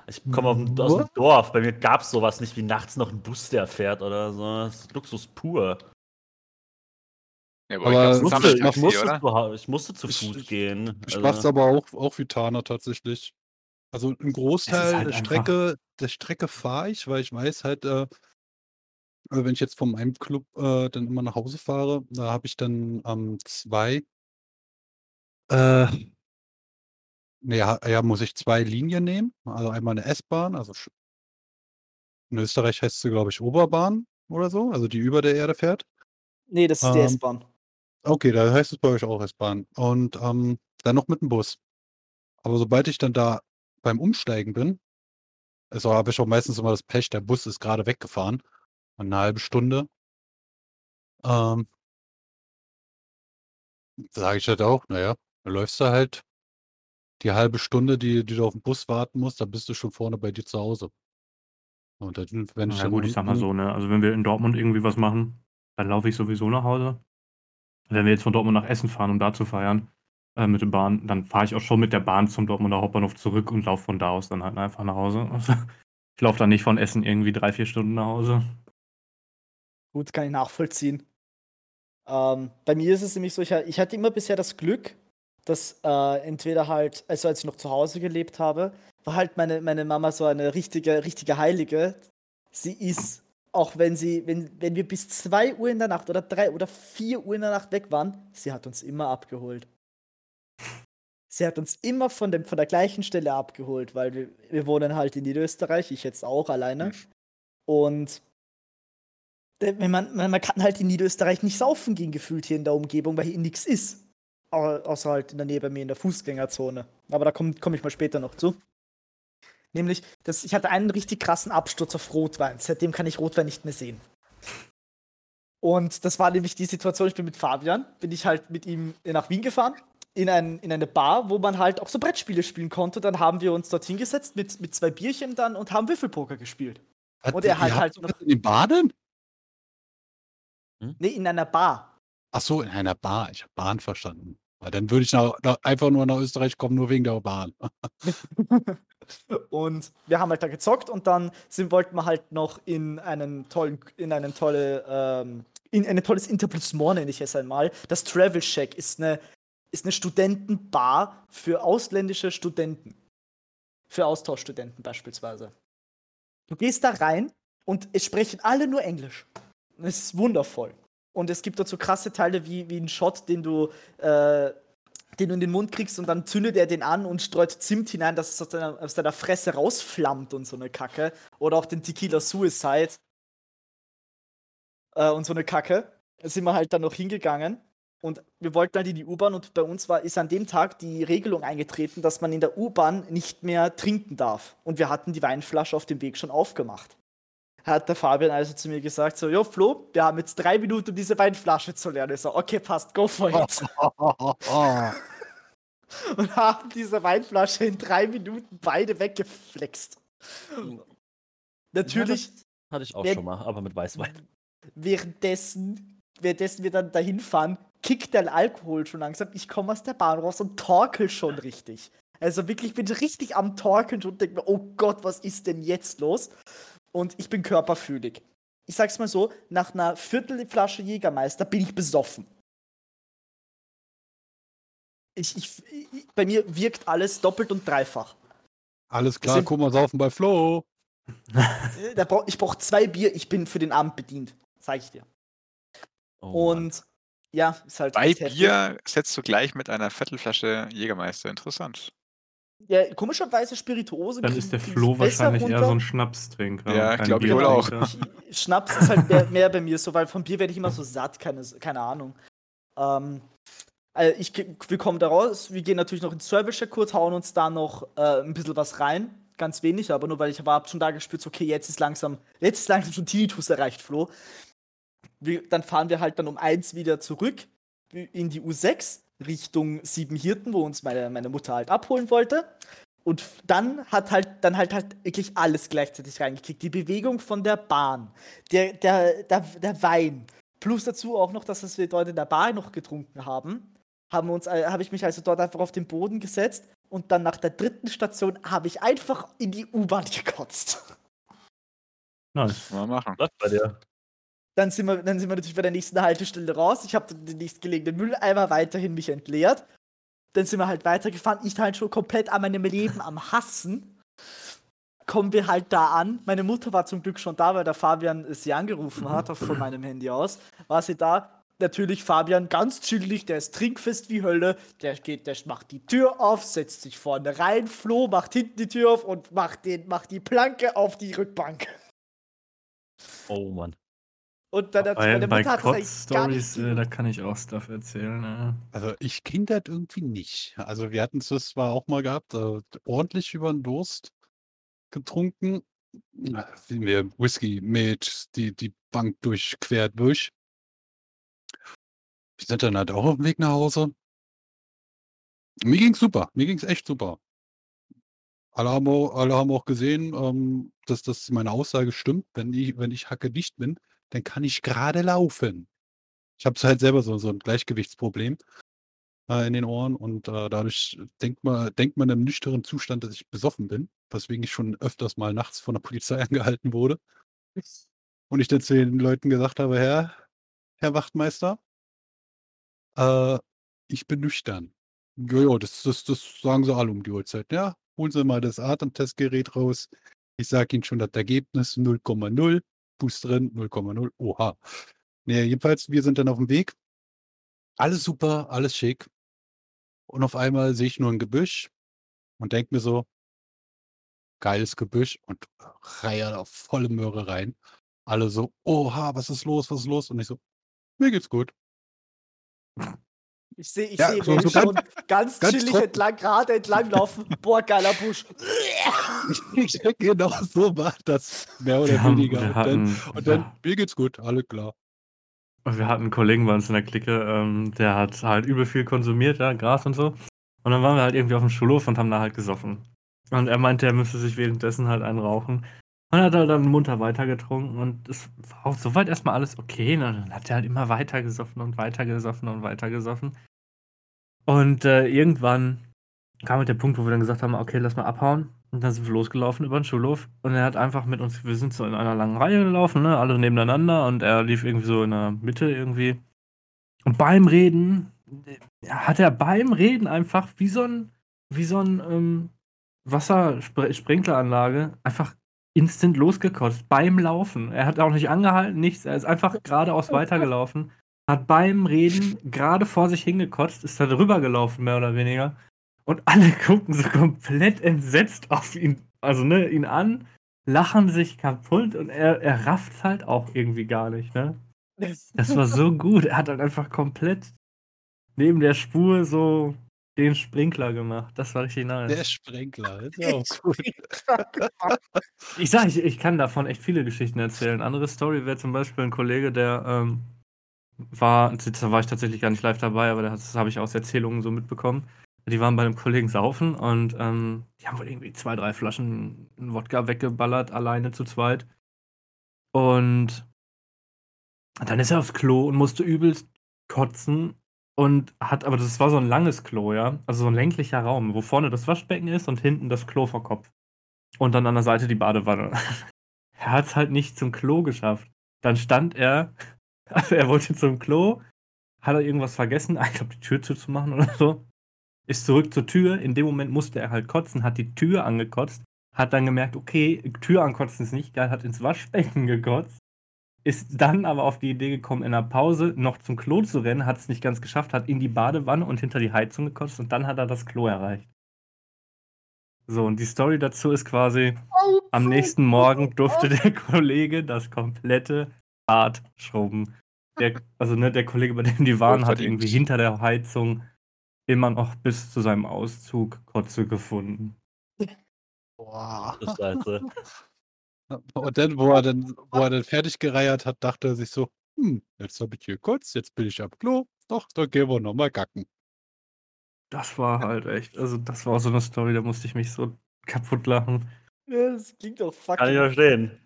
Ich komme aus dem- Dorf. Bei mir gab es sowas nicht wie nachts noch ein Bus, der fährt oder so. Das ist Luxus pur. Ja, Aber aber Ich ich musste, ich, Taxi, musste zu, ich musste zu Ich- Fuß gehen. Ich also- mach's aber auch, auch wie Tana tatsächlich. Also ein Großteil halt der Strecke, der Strecke fahre ich, weil ich weiß halt, äh, äh, wenn ich jetzt von meinem Club äh, dann immer nach Hause fahre, da habe ich dann ähm, zwei, äh, nee, ja, ja, muss ich zwei Linien nehmen. Also einmal eine S-Bahn, also sch- in Österreich heißt sie, glaube ich, Oberbahn oder so, also die über der Erde fährt. Nee, das ist die Ähm, S-Bahn. Okay, da heißt es bei euch auch S-Bahn. Und ähm, dann noch mit dem Bus. Aber sobald ich dann da beim Umsteigen bin, also habe ich auch meistens immer das Pech, der Bus ist gerade weggefahren. Eine halbe Stunde. Ähm, sage ich halt auch, naja, dann läufst du halt die halbe Stunde, die, die du auf den Bus warten musst, dann bist du schon vorne bei dir zu Hause. Und dann, wenn ich Ja dann gut, ich sag mal so, ne? Also wenn wir in Dortmund irgendwie was machen, dann laufe ich sowieso nach Hause. Wenn wir jetzt von Dortmund nach Essen fahren, um da zu feiern, äh, mit der Bahn, dann fahre ich auch schon mit der Bahn zum Dortmunder Hauptbahnhof zurück und laufe von da aus dann halt einfach nach Hause. Also, ich laufe dann nicht von Essen irgendwie drei, vier Stunden nach Hause. Gut, kann ich nachvollziehen. Ähm, bei mir ist es nämlich so, ich, ich hatte immer bisher das Glück, dass äh, entweder halt, also als ich noch zu Hause gelebt habe, war halt meine, meine Mama so eine richtige, richtige Heilige. Sie ist, auch wenn sie, wenn, wenn wir bis 2 Uhr in der Nacht oder 3 oder 4 Uhr in der Nacht weg waren, sie hat uns immer abgeholt. Sie hat uns immer von, dem, von der gleichen Stelle abgeholt, weil wir, wir wohnen halt in Niederösterreich, ich jetzt auch alleine. Und äh, wenn man, man man kann halt in Niederösterreich nicht saufen gehen, gefühlt hier in der Umgebung, weil hier nichts ist. Au- Außer halt in der Nähe bei mir in der Fußgängerzone. Aber da komme komm ich mal später noch zu. Nämlich, dass ich hatte einen richtig krassen Absturz auf Rotwein. Seitdem kann ich Rotwein nicht mehr sehen. Und das war nämlich die Situation, ich bin mit Fabian, bin ich halt mit ihm nach Wien gefahren, in, ein, in eine Bar, wo man halt auch so Brettspiele spielen konnte. Dann haben wir uns dorthin gesetzt mit, mit zwei Bierchen dann und haben Würfelpoker gespielt. Hat, Und er hat halt noch- in den Baden? Nee, in einer Bar. Ach so, in einer Bar. Ich habe Bahn verstanden. Weil dann würde ich nach, nach, einfach nur nach Österreich kommen, nur wegen der Bahn. Und wir haben halt da gezockt und dann sind, wollten wir halt noch in einen tollen, in einen tolle, ähm, in ein tolles Interplissement, nenne ich es einmal. Das Travel Shack ist eine, ist eine Studentenbar für ausländische Studenten. Für Austauschstudenten beispielsweise. Du gehst da rein und es sprechen alle nur Englisch. Es ist wundervoll. Und es gibt so krasse Teile wie, wie ein Shot, den du äh, den du in den Mund kriegst und dann zündet er den an und streut Zimt hinein, dass es aus deiner, aus deiner Fresse rausflammt und so eine Kacke. Oder auch den Tequila Suicide äh, und so eine Kacke. Da sind wir halt dann noch hingegangen und wir wollten halt in die U-Bahn und bei uns war, ist an dem Tag die Regelung eingetreten, dass man in der U-Bahn nicht mehr trinken darf. Und wir hatten die Weinflasche auf dem Weg schon aufgemacht. Hat der Fabian also zu mir gesagt, so, jo Flo, wir haben jetzt drei Minuten, um diese Weinflasche zu lernen. Ich so, okay, passt, go for it. und haben diese Weinflasche in drei Minuten beide weggeflext. Natürlich, Hatte ich auch schon mal, aber mit Weißwein. währenddessen, währenddessen wir dann dahin fahren, kickt der Alkohol schon langsam. Ich komme aus der Bahn raus und torkel schon richtig. Also wirklich, ich bin richtig am Torkeln und denke mir, oh Gott, was ist denn jetzt los? Und ich bin körperfühlig. Ich sag's mal so, nach einer Viertelflasche Jägermeister bin ich besoffen. Ich, ich, ich, bei mir wirkt alles doppelt und dreifach. Alles klar, guck mal saufen bei Flo. Äh, Da brauch, ich brauche zwei Bier, ich bin für den Abend bedient. Zeig ich dir. Oh, Mann. und ja, ist halt. Bei. Bier setzt du gleich mit einer Viertelflasche Jägermeister. Interessant. Ja, komischerweise Spirituose. Dann ist der ich Flo wahrscheinlich eher runter. so ein Schnapstrinker. Ja, und kein glaub ich wohl auch. Biertrinker. Schnaps ist halt mehr, mehr bei mir so, weil vom Bier werde ich immer so satt, keine, keine Ahnung. Ähm, also ich, wir kommen da raus, wir gehen natürlich noch ins Service kurz, hauen uns da noch äh, ein bisschen was rein. Ganz wenig, aber nur weil ich war schon da gespürt, so, okay, jetzt ist langsam, jetzt ist langsam schon Tinnitus erreicht, Flo. Wir, dann fahren wir halt dann um eins wieder zurück in die U6 Richtung Siebenhirten, wo uns meine, meine Mutter halt abholen wollte. Und dann hat halt, dann halt halt wirklich alles gleichzeitig reingekickt. Die Bewegung von der Bahn, der, der, der, der Wein, plus dazu auch noch, dass wir dort in der Bar noch getrunken haben, haben wir uns, äh, habe ich mich also dort einfach auf den Boden gesetzt und dann nach der dritten Station habe ich einfach in die U-Bahn gekotzt. Nice. Mal machen. Läuft bei dir. Dann sind wir, dann sind wir natürlich bei der nächsten Haltestelle raus. Ich habe den nächstgelegenen Mülleimer weiterhin mich entleert. Dann sind wir halt weitergefahren. Ich halt schon komplett an meinem Leben am Hassen. Kommen wir halt da an. Meine Mutter war zum Glück schon da, weil der Fabian sie angerufen hat von meinem Handy aus. War sie da? Natürlich Fabian ganz chillig, der ist trinkfest wie Hölle. Der geht, der macht die Tür auf, setzt sich vorne rein, Flo macht hinten die Tür auf und macht, den, macht die Planke auf die Rückbank. Oh Mann. Und dann hat Bei, meine bei Mutter hat das eigentlich gar nicht Kotz-Stories, äh, da kann ich auch Stuff erzählen. Ja. Also ich kenne das irgendwie nicht. Also wir hatten es das zwar auch mal gehabt, äh, ordentlich über den Durst getrunken. Na, Sind wir Whisky mit die, die Bank durchquert durch. Wir sind dann halt auch auf dem Weg nach Hause. Mir ging's super. Mir ging's echt super. alle haben auch, alle haben auch gesehen, ähm, dass, dass meine Aussage stimmt. Wenn ich, wenn ich hacke dicht bin, dann kann ich gerade laufen. Ich habe halt selber so, so ein Gleichgewichtsproblem äh, in den Ohren und äh, dadurch denkt man, denkt man im nüchternen Zustand, dass ich besoffen bin, weswegen ich schon öfters mal nachts von der Polizei angehalten wurde. Und ich dann zu den Leuten gesagt habe, Herr, Herr Wachtmeister, äh, ich bin nüchtern. Ja, ja, das, das, das sagen sie alle um die Uhrzeit. Ja, holen Sie mal das Atemtestgerät raus. Ich sage Ihnen schon das Ergebnis 0,0. Fuß drin, 0,0. Oha. Nee, jedenfalls, wir sind dann auf dem Weg. Alles super, alles schick. Und auf einmal sehe ich nur ein Gebüsch und denke mir so, geiles Gebüsch und reihe da volle Möhre rein. Alle so, oha, was ist los, was ist los? Und ich so, mir geht's gut. Ich sehe ich Ja, seh so- so schon ganz- ganz, ganz chillig trocken. entlang, gerade entlang laufen. Boah, geiler Busch. Ich denke, genau so war das, mehr oder Wir, haben, weniger. wir, und dann, hatten, und dann, mir geht's gut, alle klar. wir hatten einen Kollegen bei uns in der Clique, ähm, der hat halt übel viel konsumiert, ja, Gras und so. Und dann waren wir halt irgendwie auf dem Schulhof und haben da halt gesoffen. Und er meinte, er müsste sich währenddessen halt einen rauchen. Und hat halt dann munter weitergetrunken und es war auch soweit erstmal alles okay. Und dann hat er halt immer weiter gesoffen und weiter gesoffen und weiter gesoffen. Und äh, irgendwann kam halt der Punkt, wo wir dann gesagt haben, okay, lass mal abhauen. Und dann sind wir losgelaufen über den Schulhof und er hat einfach mit uns, wir sind so in einer langen Reihe gelaufen, ne, alle nebeneinander und er lief irgendwie so in der Mitte irgendwie. Und beim Reden äh, hat er beim Reden einfach wie so ein, wie so ein ähm, Wassersprinkleranlage einfach instant losgekotzt. Beim Laufen. Er hat auch nicht angehalten, nichts. Er ist einfach geradeaus weitergelaufen. Hat beim Reden gerade vor sich hingekotzt, ist da drüber gelaufen, mehr oder weniger. Und alle gucken so komplett entsetzt auf ihn, also ne, ihn an, lachen sich kaputt und er, er rafft halt auch irgendwie gar nicht, ne? Das war so gut. Er hat halt einfach komplett neben der Spur so den Sprinkler gemacht. Das war richtig nice. Der Sprenkler, ist ja auch gut. Ich sag, ich, ich kann davon echt viele Geschichten erzählen. Andere Story wäre zum Beispiel ein Kollege, der ähm, war, da war ich tatsächlich gar nicht live dabei, aber das habe ich aus Erzählungen so mitbekommen. Die waren bei einem Kollegen saufen und ähm, die haben wohl irgendwie zwei, drei Flaschen Wodka weggeballert, alleine zu zweit. Und dann ist er aufs Klo und musste übelst kotzen und hat, aber das war so ein langes Klo, ja. Also so ein länglicher Raum, wo vorne das Waschbecken ist und hinten das Klo vor Kopf. Und dann an der Seite die Badewanne. er hat es halt nicht zum Klo geschafft. Dann stand er, also er wollte zum Klo, hat er irgendwas vergessen, ich glaube die Tür zuzumachen oder so. Ist zurück zur Tür. In dem Moment musste er halt kotzen, hat die Tür angekotzt, hat dann gemerkt, okay, Tür ankotzen ist nicht geil, hat ins Waschbecken gekotzt. Ist dann aber auf die Idee gekommen, in der Pause noch zum Klo zu rennen, hat es nicht ganz geschafft, hat in die Badewanne und hinter die Heizung gekotzt und dann hat er das Klo erreicht. So, und die Story dazu ist quasi, am nächsten Morgen durfte der Kollege das komplette Bad schrubben. Der, also ne, der Kollege, bei dem die waren, hat irgendwie hinter der Heizung immer noch bis zu seinem Auszug Kotze gefunden. Boah. Das ist scheiße. Und dann, wo er dann, wo er dann fertig gereiert hat, dachte er sich so, hm, jetzt habe ich hier kurz, jetzt bin ich am Klo. Doch, dann gehen wir nochmal gacken. Das war halt echt, also das war so eine Story, da musste ich mich so kaputt lachen. Das klingt doch Kann ich fucking. verstehen.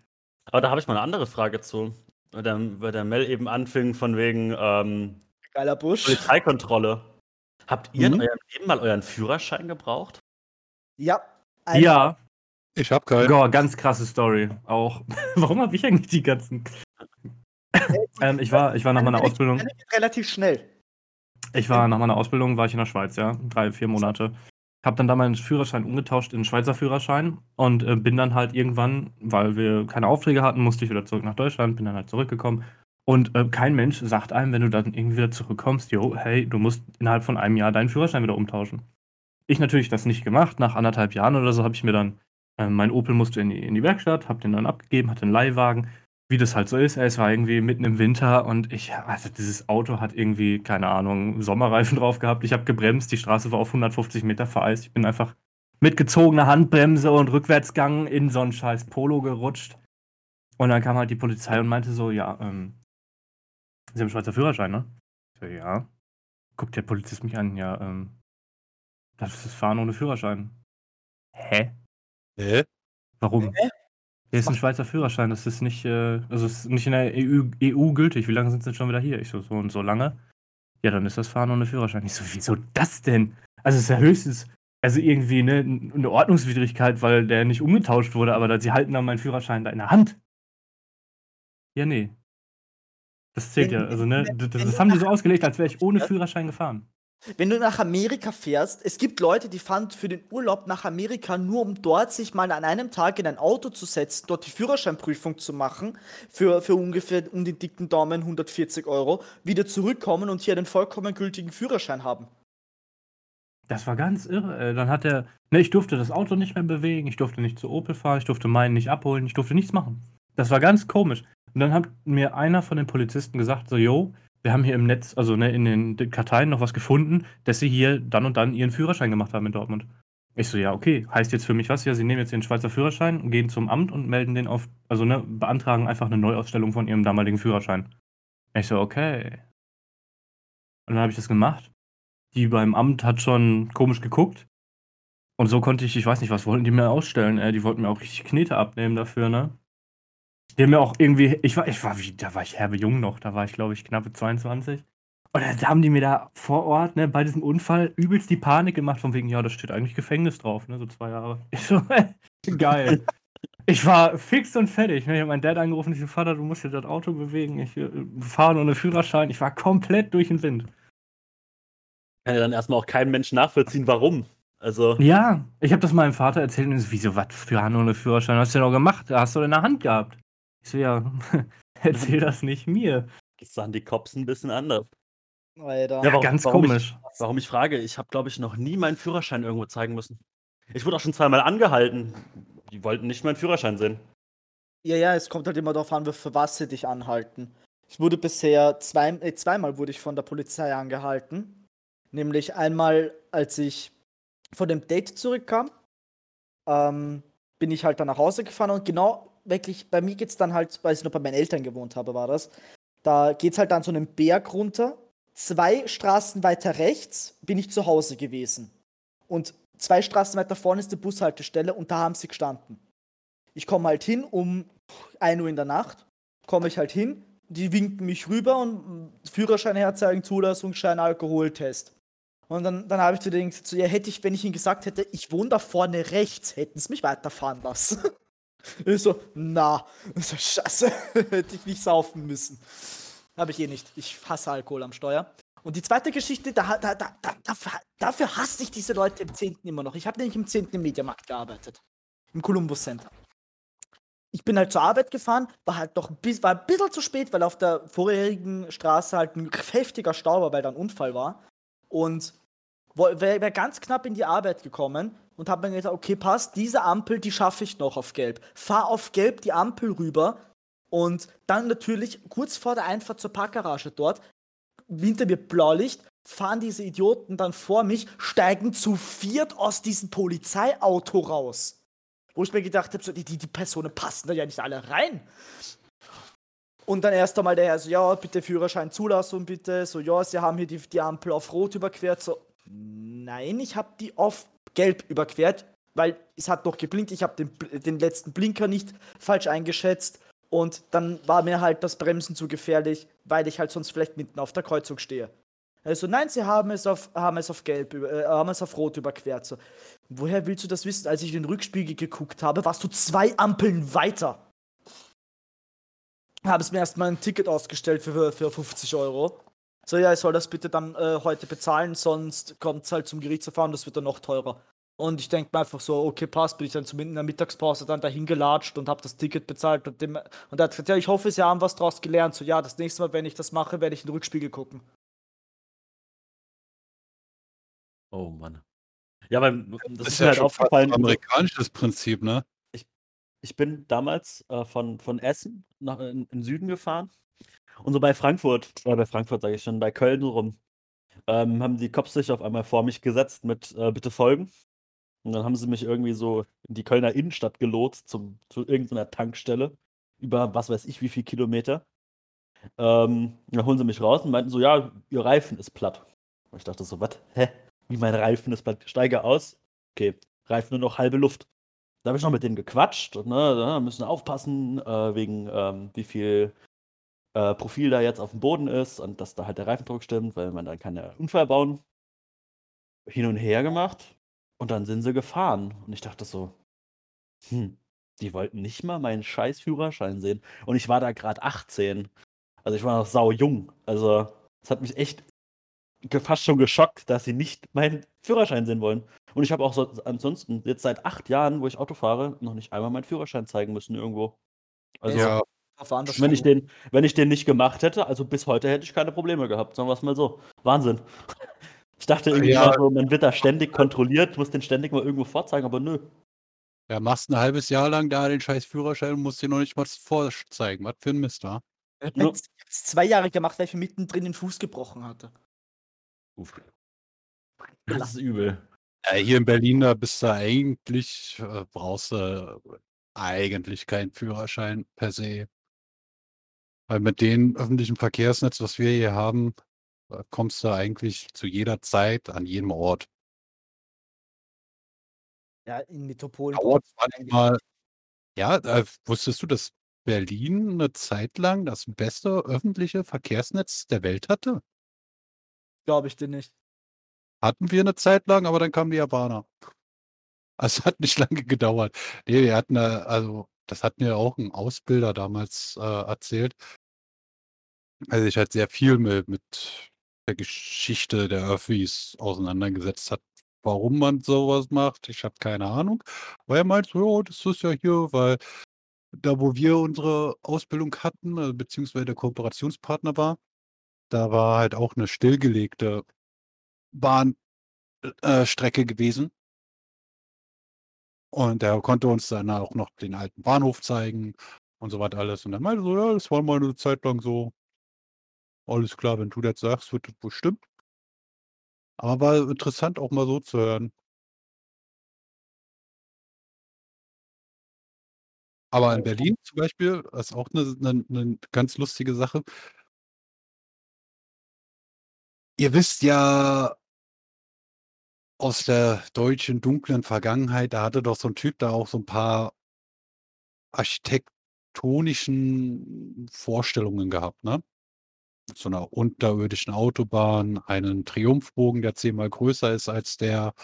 Aber da habe ich mal eine andere Frage zu. Weil der, weil der Mel eben anfing von wegen ähm, Geiler Busch. Polizeikontrolle. Habt ihr Mhm. in eurem Leben mal euren Führerschein gebraucht? Ja. einmal. Ja, Ich habe keinen. Boah, ganz krasse Story. Auch. Warum habe ich eigentlich die ganzen. ähm, ich war, ich war nach meiner Eine- Ausbildung. relativ schnell. Ich war nach meiner Ausbildung, war ich in der Schweiz, ja. Drei, vier Monate. Hab dann da meinen Führerschein umgetauscht in einen Schweizer Führerschein und äh, bin dann halt irgendwann, weil wir keine Aufträge hatten, musste ich wieder zurück nach Deutschland, bin dann halt zurückgekommen. Und äh, kein Mensch sagt einem, wenn du dann irgendwie wieder zurückkommst, jo, hey, du musst innerhalb von einem Jahr deinen Führerschein wieder umtauschen. Ich natürlich das nicht gemacht. Nach anderthalb Jahren oder so habe ich mir dann, äh, mein Opel musste in die, in die Werkstatt, hab den dann abgegeben, hatte einen Leihwagen. Wie das halt so ist, es war irgendwie mitten im Winter und ich, also dieses Auto hat irgendwie, keine Ahnung, Sommerreifen drauf gehabt. Ich habe gebremst, die Straße war auf 150 Meter vereist. Ich bin einfach mit gezogener Handbremse und Rückwärtsgang in so ein scheiß Polo gerutscht. Und dann kam halt die Polizei und meinte so, ja, ähm, Sie haben Schweizer Führerschein, ne? So, ja. Guckt der Polizist mich an, ja, ähm, das ist Fahren ohne Führerschein. Hä? Hä? Warum? Hä? Hier ist ein Schweizer Führerschein, das ist nicht, äh, also es ist nicht in der EU, EU gültig. Wie lange sind sie denn schon wieder hier? Ich so, so und so lange. Ja, dann ist das Fahren ohne Führerschein. Ich so, wieso das denn? Also es ist ja höchstens, also irgendwie ne, eine Ordnungswidrigkeit, weil der nicht umgetauscht wurde, aber sie halten dann meinen Führerschein da in der Hand. Ja, nee. Das zählt Wenn- ja. Also, ne, das, das haben die so ausgelegt, als wäre ich ohne Ja. Führerschein gefahren. Wenn du nach Amerika fährst, es gibt Leute, die fahren für den Urlaub nach Amerika nur, um dort sich mal an einem Tag in ein Auto zu setzen, dort die Führerscheinprüfung zu machen, für, für ungefähr um den dicken Daumen 140 Euro, wieder zurückkommen und hier einen vollkommen gültigen Führerschein haben. Das war ganz irre. Dann hat er, ne, ich durfte das Auto nicht mehr bewegen, ich durfte nicht zu Opel fahren, ich durfte meinen nicht abholen, ich durfte nichts machen. Das war ganz komisch. Und dann hat mir einer von den Polizisten gesagt, so, yo, wir haben hier im Netz, also ne, in den Karteien noch was gefunden, dass sie hier dann und dann ihren Führerschein gemacht haben in Dortmund. Ich so, ja, okay, heißt jetzt für mich was? Ja, sie nehmen jetzt den Schweizer Führerschein, gehen zum Amt und melden den auf, also ne, beantragen einfach eine Neuausstellung von ihrem damaligen Führerschein. Ich so, okay. Und dann habe ich das gemacht. Die beim Amt hat schon komisch geguckt. Und so konnte ich, ich weiß nicht, was wollten die mir ausstellen, ey? Die wollten mir auch richtig Knete abnehmen dafür, ne? Die haben mir auch irgendwie, ich war, ich war wie, da war ich herbe jung noch, da war ich, glaube ich, knappe 22. Und dann haben die mir da vor Ort, ne, bei diesem Unfall übelst die Panik gemacht, von wegen, ja, da steht eigentlich Gefängnis drauf, ne, so zwei Jahre. Ich so, geil. Ich war fix und fertig. Ne? Ich habe meinen Dad angerufen, ich so, Vater, du musst hier das Auto bewegen, ich äh, fahre ohne Führerschein. Ich war komplett durch den Wind. Kann ja dann erstmal auch kein Mensch nachvollziehen, warum. Also, Ja, ich habe das meinem Vater erzählt und so, wieso, was für ohne Führerschein hast du denn auch gemacht? Hast du in der Hand gehabt? Ich so, ja, erzähl das nicht mir. das sahen die Cops ein bisschen anders. Alter. Ja, warum- Ganz warum ich- komisch. Warum ich frage, ich habe, glaube ich, noch nie meinen Führerschein irgendwo zeigen müssen. Ich wurde auch schon zweimal angehalten. Die wollten nicht meinen Führerschein sehen. Ja, ja, es kommt halt immer darauf an, für was sie dich anhalten. Ich wurde bisher zwei, äh, zweimal wurde ich von der Polizei angehalten. Nämlich einmal, als ich von dem Date zurückkam, ähm, bin ich halt dann nach Hause gefahren und genau wirklich, bei mir geht's dann halt, weil ich noch bei meinen Eltern gewohnt habe, war das. Da geht's halt dann so einen Berg runter. Zwei Straßen weiter rechts bin ich zu Hause gewesen. Und zwei Straßen weiter vorne ist die Bushaltestelle und da haben sie gestanden. Ich komme halt hin um 1 Uhr in der Nacht, komme ich halt hin, die winken mich rüber und Führerschein herzeigen, Zulassungsschein, Alkoholtest. Und dann, dann habe ich zu denen gesagt, ja, hätte ich, wenn ich ihnen gesagt hätte, ich wohne da vorne rechts, hätten sie mich weiterfahren lassen. ich so, na, so, scheiße, hätte ich nicht saufen müssen. Habe ich eh nicht. Ich hasse Alkohol am Steuer. Und die zweite Geschichte, da, da, da, da, dafür, hasse ich diese Leute im 10. immer noch. Ich habe nämlich im 10. im Mediamarkt gearbeitet. Im Columbus Center ich bin halt zur Arbeit gefahren, war halt doch ein war ein bisschen zu spät, weil auf der vorherigen Straße halt ein heftiger Stau war, weil da ein Unfall war. Und wäre wär ganz knapp in die Arbeit gekommen und habe mir gedacht, okay, passt, diese Ampel, die schaffe ich noch auf Gelb. Fahr auf Gelb die Ampel rüber und dann natürlich kurz vor der Einfahrt zur Parkgarage dort, hinter mir Blaulicht, fahren diese Idioten dann vor mich, steigen zu viert aus diesem Polizeiauto raus. Wo ich mir gedacht habe, so, die, die, die Personen passen da ja nicht alle rein. Und dann erst einmal der Herr so, ja, bitte Führerschein, Zulassung bitte. So, ja, Sie haben hier die, die Ampel auf Rot überquert. So, nein, ich habe die auf Gelb überquert, weil es hat noch geblinkt. Ich habe den, den letzten Blinker nicht falsch eingeschätzt. Und dann war mir halt das Bremsen zu gefährlich, weil ich halt sonst vielleicht mitten auf der Kreuzung stehe. Also nein, sie haben es auf, haben es auf gelb, äh, haben es auf rot überquert. So. Woher willst du das wissen? Als ich in den Rückspiegel geguckt habe, warst du zwei Ampeln weiter. Habe es mir erstmal ein Ticket ausgestellt für, für 50 Euro. So, ja, ich soll das bitte dann äh, heute bezahlen, sonst kommt es halt zum Gerichtsverfahren, das wird dann noch teurer. Und ich denke mir einfach so, okay, passt, bin ich dann zumindest in der Mittagspause dann dahin gelatscht und habe das Ticket bezahlt. Und, dem, und er hat gesagt, ja, ich hoffe, Sie haben was draus gelernt. So, ja, das nächste Mal, wenn ich das mache, werde ich in den Rückspiegel gucken. Oh Mann. Ja, weil das, Das ist ist ja halt aufgefallen. ein amerikanisches Prinzip, ne? Ich bin damals äh, von, von Essen nach in, in den Süden gefahren. Und so bei Frankfurt, äh, bei Frankfurt sage ich schon, bei Köln rum, ähm, haben die Cops sich auf einmal vor mich gesetzt mit äh, Bitte folgen. Und dann haben sie mich irgendwie so in die Kölner Innenstadt gelotst zum, zu irgendeiner Tankstelle. Über was weiß ich wie viel Kilometer. Ähm, dann holen sie mich raus und meinten so, ja, ihr Reifen ist platt. Und ich dachte so, was? Hä? Wie mein Reifen ist platt? Steige aus. Okay, Reifen nur noch halbe Luft. da habe ich noch mit denen gequatscht, ne, müssen aufpassen, äh, wegen ähm, wie viel äh, Profil da jetzt auf dem Boden ist und dass da halt der Reifendruck stimmt, weil man dann kann ja Unfall bauen. Hin und her gemacht und dann sind sie gefahren. Und ich dachte so, hm, die wollten nicht mal meinen scheiß Führerschein sehen. Und ich war da gerade 18. Also ich war noch sau jung. Also es hat mich echt fast schon geschockt, dass sie nicht meinen Führerschein sehen wollen. Und ich habe auch so, ansonsten jetzt seit acht Jahren, wo ich Auto fahre, noch nicht einmal meinen Führerschein zeigen müssen irgendwo. Also Ja, wenn ich, den, wenn ich den nicht gemacht hätte, also bis heute hätte ich keine Probleme gehabt, sagen wir es mal so. Wahnsinn. Ich dachte irgendwie, Ja. so, man wird da ständig kontrolliert, muss den ständig mal irgendwo vorzeigen, aber nö. ja, machst ein halbes Jahr lang da den scheiß Führerschein und musst dir noch nicht mal vorzeigen. Was für ein Mist, wa? Ich hab Ja. zwei Jahre gemacht, weil ich mir mittendrin den Fuß gebrochen hatte. Uff. Das ist übel. Ja, hier in Berlin, da bist du eigentlich, äh, brauchst du eigentlich keinen Führerschein per se. Weil mit dem öffentlichen Verkehrsnetz, was wir hier haben, äh, kommst du eigentlich zu jeder Zeit an jedem Ort. Ja, in Metropolen. Dauert manchmal. Ja, äh, wusstest du, dass Berlin eine Zeit lang das beste öffentliche Verkehrsnetz der Welt hatte? Glaube ich dir nicht. Hatten wir eine Zeit lang, aber dann kamen die Japaner. Also, es hat nicht lange gedauert. Ne, wir hatten also, das hat mir auch 'n Ausbilder damals, äh, erzählt. Der sich halt sehr viel mi mit der Geschichte der Öffis auseinandergesetzt hat. Warum man so was macht, ich habe keine Ahnung. Aber er meint „Ja, das ist ja hier, weil da, wo wir unsere Ausbildung hatten, äh, beziehungsweise der Kooperationspartner war, da war halt auch 'ne stillgelegte Bahn äh, gewesen. Und der konnte uns dann auch noch den alten Bahnhof zeigen und so was alles. Und er meinte so: „Ja, das war mal 'ne Zeit lang so.“ Alles klar, wenn du das sagst, wird das stimmen. Aber war interessant, auch mal so zu hören. Aber in Berlin zum Beispiel, ist auch 'ne 'ne 'ne ganz lustige Sache. Ihr wisst ja aus der deutschen dunklen Vergangenheit, da hatte doch so 'n Typ da auch so 'n paar architektonischen Vorstellungen gehabt, ne? So 'ner unterirdischen Autobahn, einen Triumphbogen, der zehnmal größer ist als der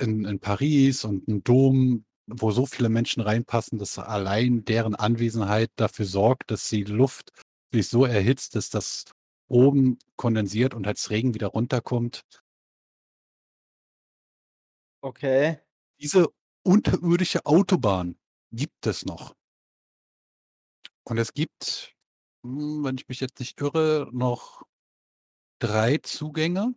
in in Paris und 'n Dom, wo so viele Menschen reinpassen, dass allein deren Anwesenheit dafür sorgt, dass die Luft sich so erhitzt, dass das oben kondensiert und als Regen wieder runterkommt. Okay. Diese unterirdische Autobahn gibt es noch. Und es gibt, hm, wenn ich mich jetzt nicht irre, noch 3 Zugänge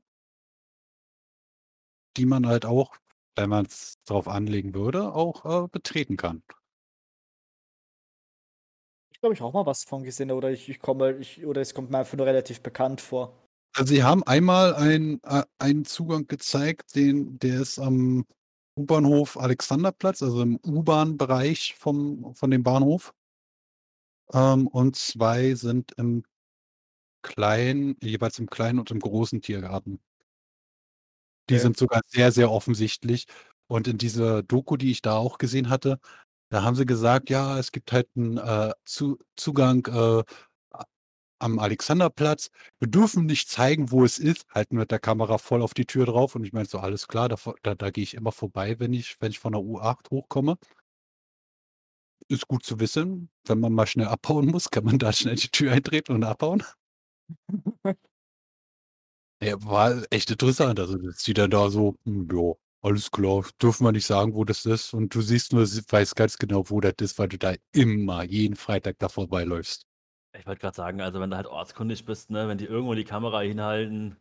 die man halt auch, wenn man's drauf anlegen würde, auch, äh, betreten kann. Ich glaube, ich auch mal was von gesehen oder ich ich komme ich oder es kommt mir einfach nur relativ bekannt vor. Also, sie haben einmal ein äh, einen Zugang gezeigt, den der ist am U-Bahnhof Alexanderplatz, also im U-Bahn-Bereich vom von dem Bahnhof. Ähm, und 2 sind im kleinen jeweils im kleinen und im großen Tiergarten. Die Okay. sind sogar sehr, sehr offensichtlich. Und in dieser Doku, die ich da auch gesehen hatte, da haben sie gesagt: „Ja, es gibt halt 'n, äh, Zu Zugang, äh, a am Alexanderplatz. Wir dürfen nicht zeigen, wo es ist“, halten mit der Kamera voll auf die Tür drauf. Und ich meinte so: „Alles klar, da v da da gehe ich immer vorbei, wenn ich wenn ich von der U8 hochkomme.“ Ist gut zu wissen. Wenn man mal schnell abhauen muss, kann man da schnell die Tür eintreten und abhauen. Ja, war echt interessant. Also, dass die dann da so: „Hm, ja, alles klar, dürfen wir nicht sagen, wo das ist.“ Und du siehst nur s weißt ganz genau, wo das ist, weil du da immer jeden Freitag da vorbeiläufst. Ich wollte grad sagen, also, wenn du halt ortskundig bist, ne, wenn die irgendwo die Kamera hinhalten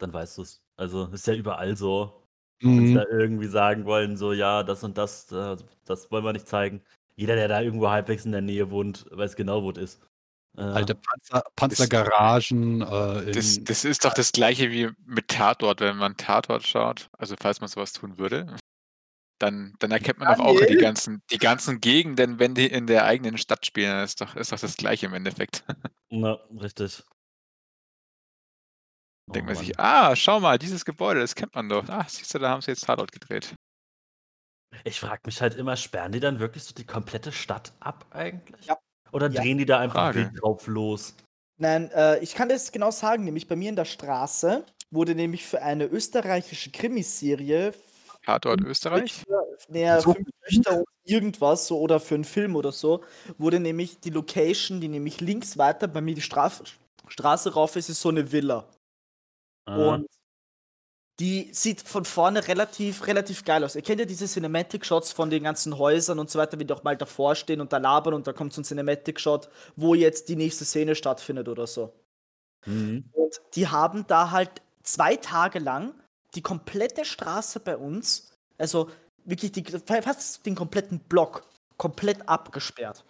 dann weißt du's. Also, ist ja überall so. Wenn sie Mhm. da irgendwie sagen wollen, so: „Ja, das und das, äh, das wollen wir nicht zeigen.“ Jeder, der da irgendwo halbwegs in der Nähe wohnt, weiß genau, wo's ist. Alte Äh Panzer Panzergaragen, äh, Das das ist doch das Gleiche wie mit Tatort, wenn man Tatort schaut, also, falls man so was tun würde, dann dann erkennt man doch auch die ganzen die ganzen Gegenden, wenn die in der eigenen Stadt spielen. Das ist doch ist doch das Gleiche im Endeffekt. Ja, richtig. Oh Denkt man sich. „Ah, schau mal, dieses Gebäude, das kennt man doch. Ah, siehst du, da haben sie jetzt Tatort gedreht.“ Ich frage mich halt immer, sperren die dann wirklich so die komplette Stadt ab eigentlich? Ja. Oder Ja. drehen die da einfach Frage. wild drauf los? Nein, äh, ich kann das genau sagen, nämlich bei mir in der Straße wurde nämlich für eine österreichische Krimiserie Tatort Österreich? Naja, So. fünf Töchter und irgendwas so oder für einen Film oder so, wurde nämlich die Location, die nämlich links weiter bei mir die Straf Straße rauf ist, ist so eine Villa. Ah. Und die sieht von vorne relativ, relativ geil aus. Ihr kennt ja diese Cinematic-Shots von den ganzen Häusern und so weiter, wie die auch mal davor stehen und da labern und da kommt so ein Cinematic-Shot, wo jetzt die nächste Szene stattfindet oder so. Mhm. Und die haben da halt zwei Tage lang die komplette Straße bei uns, also wirklich die, fast den kompletten Block, komplett abgesperrt.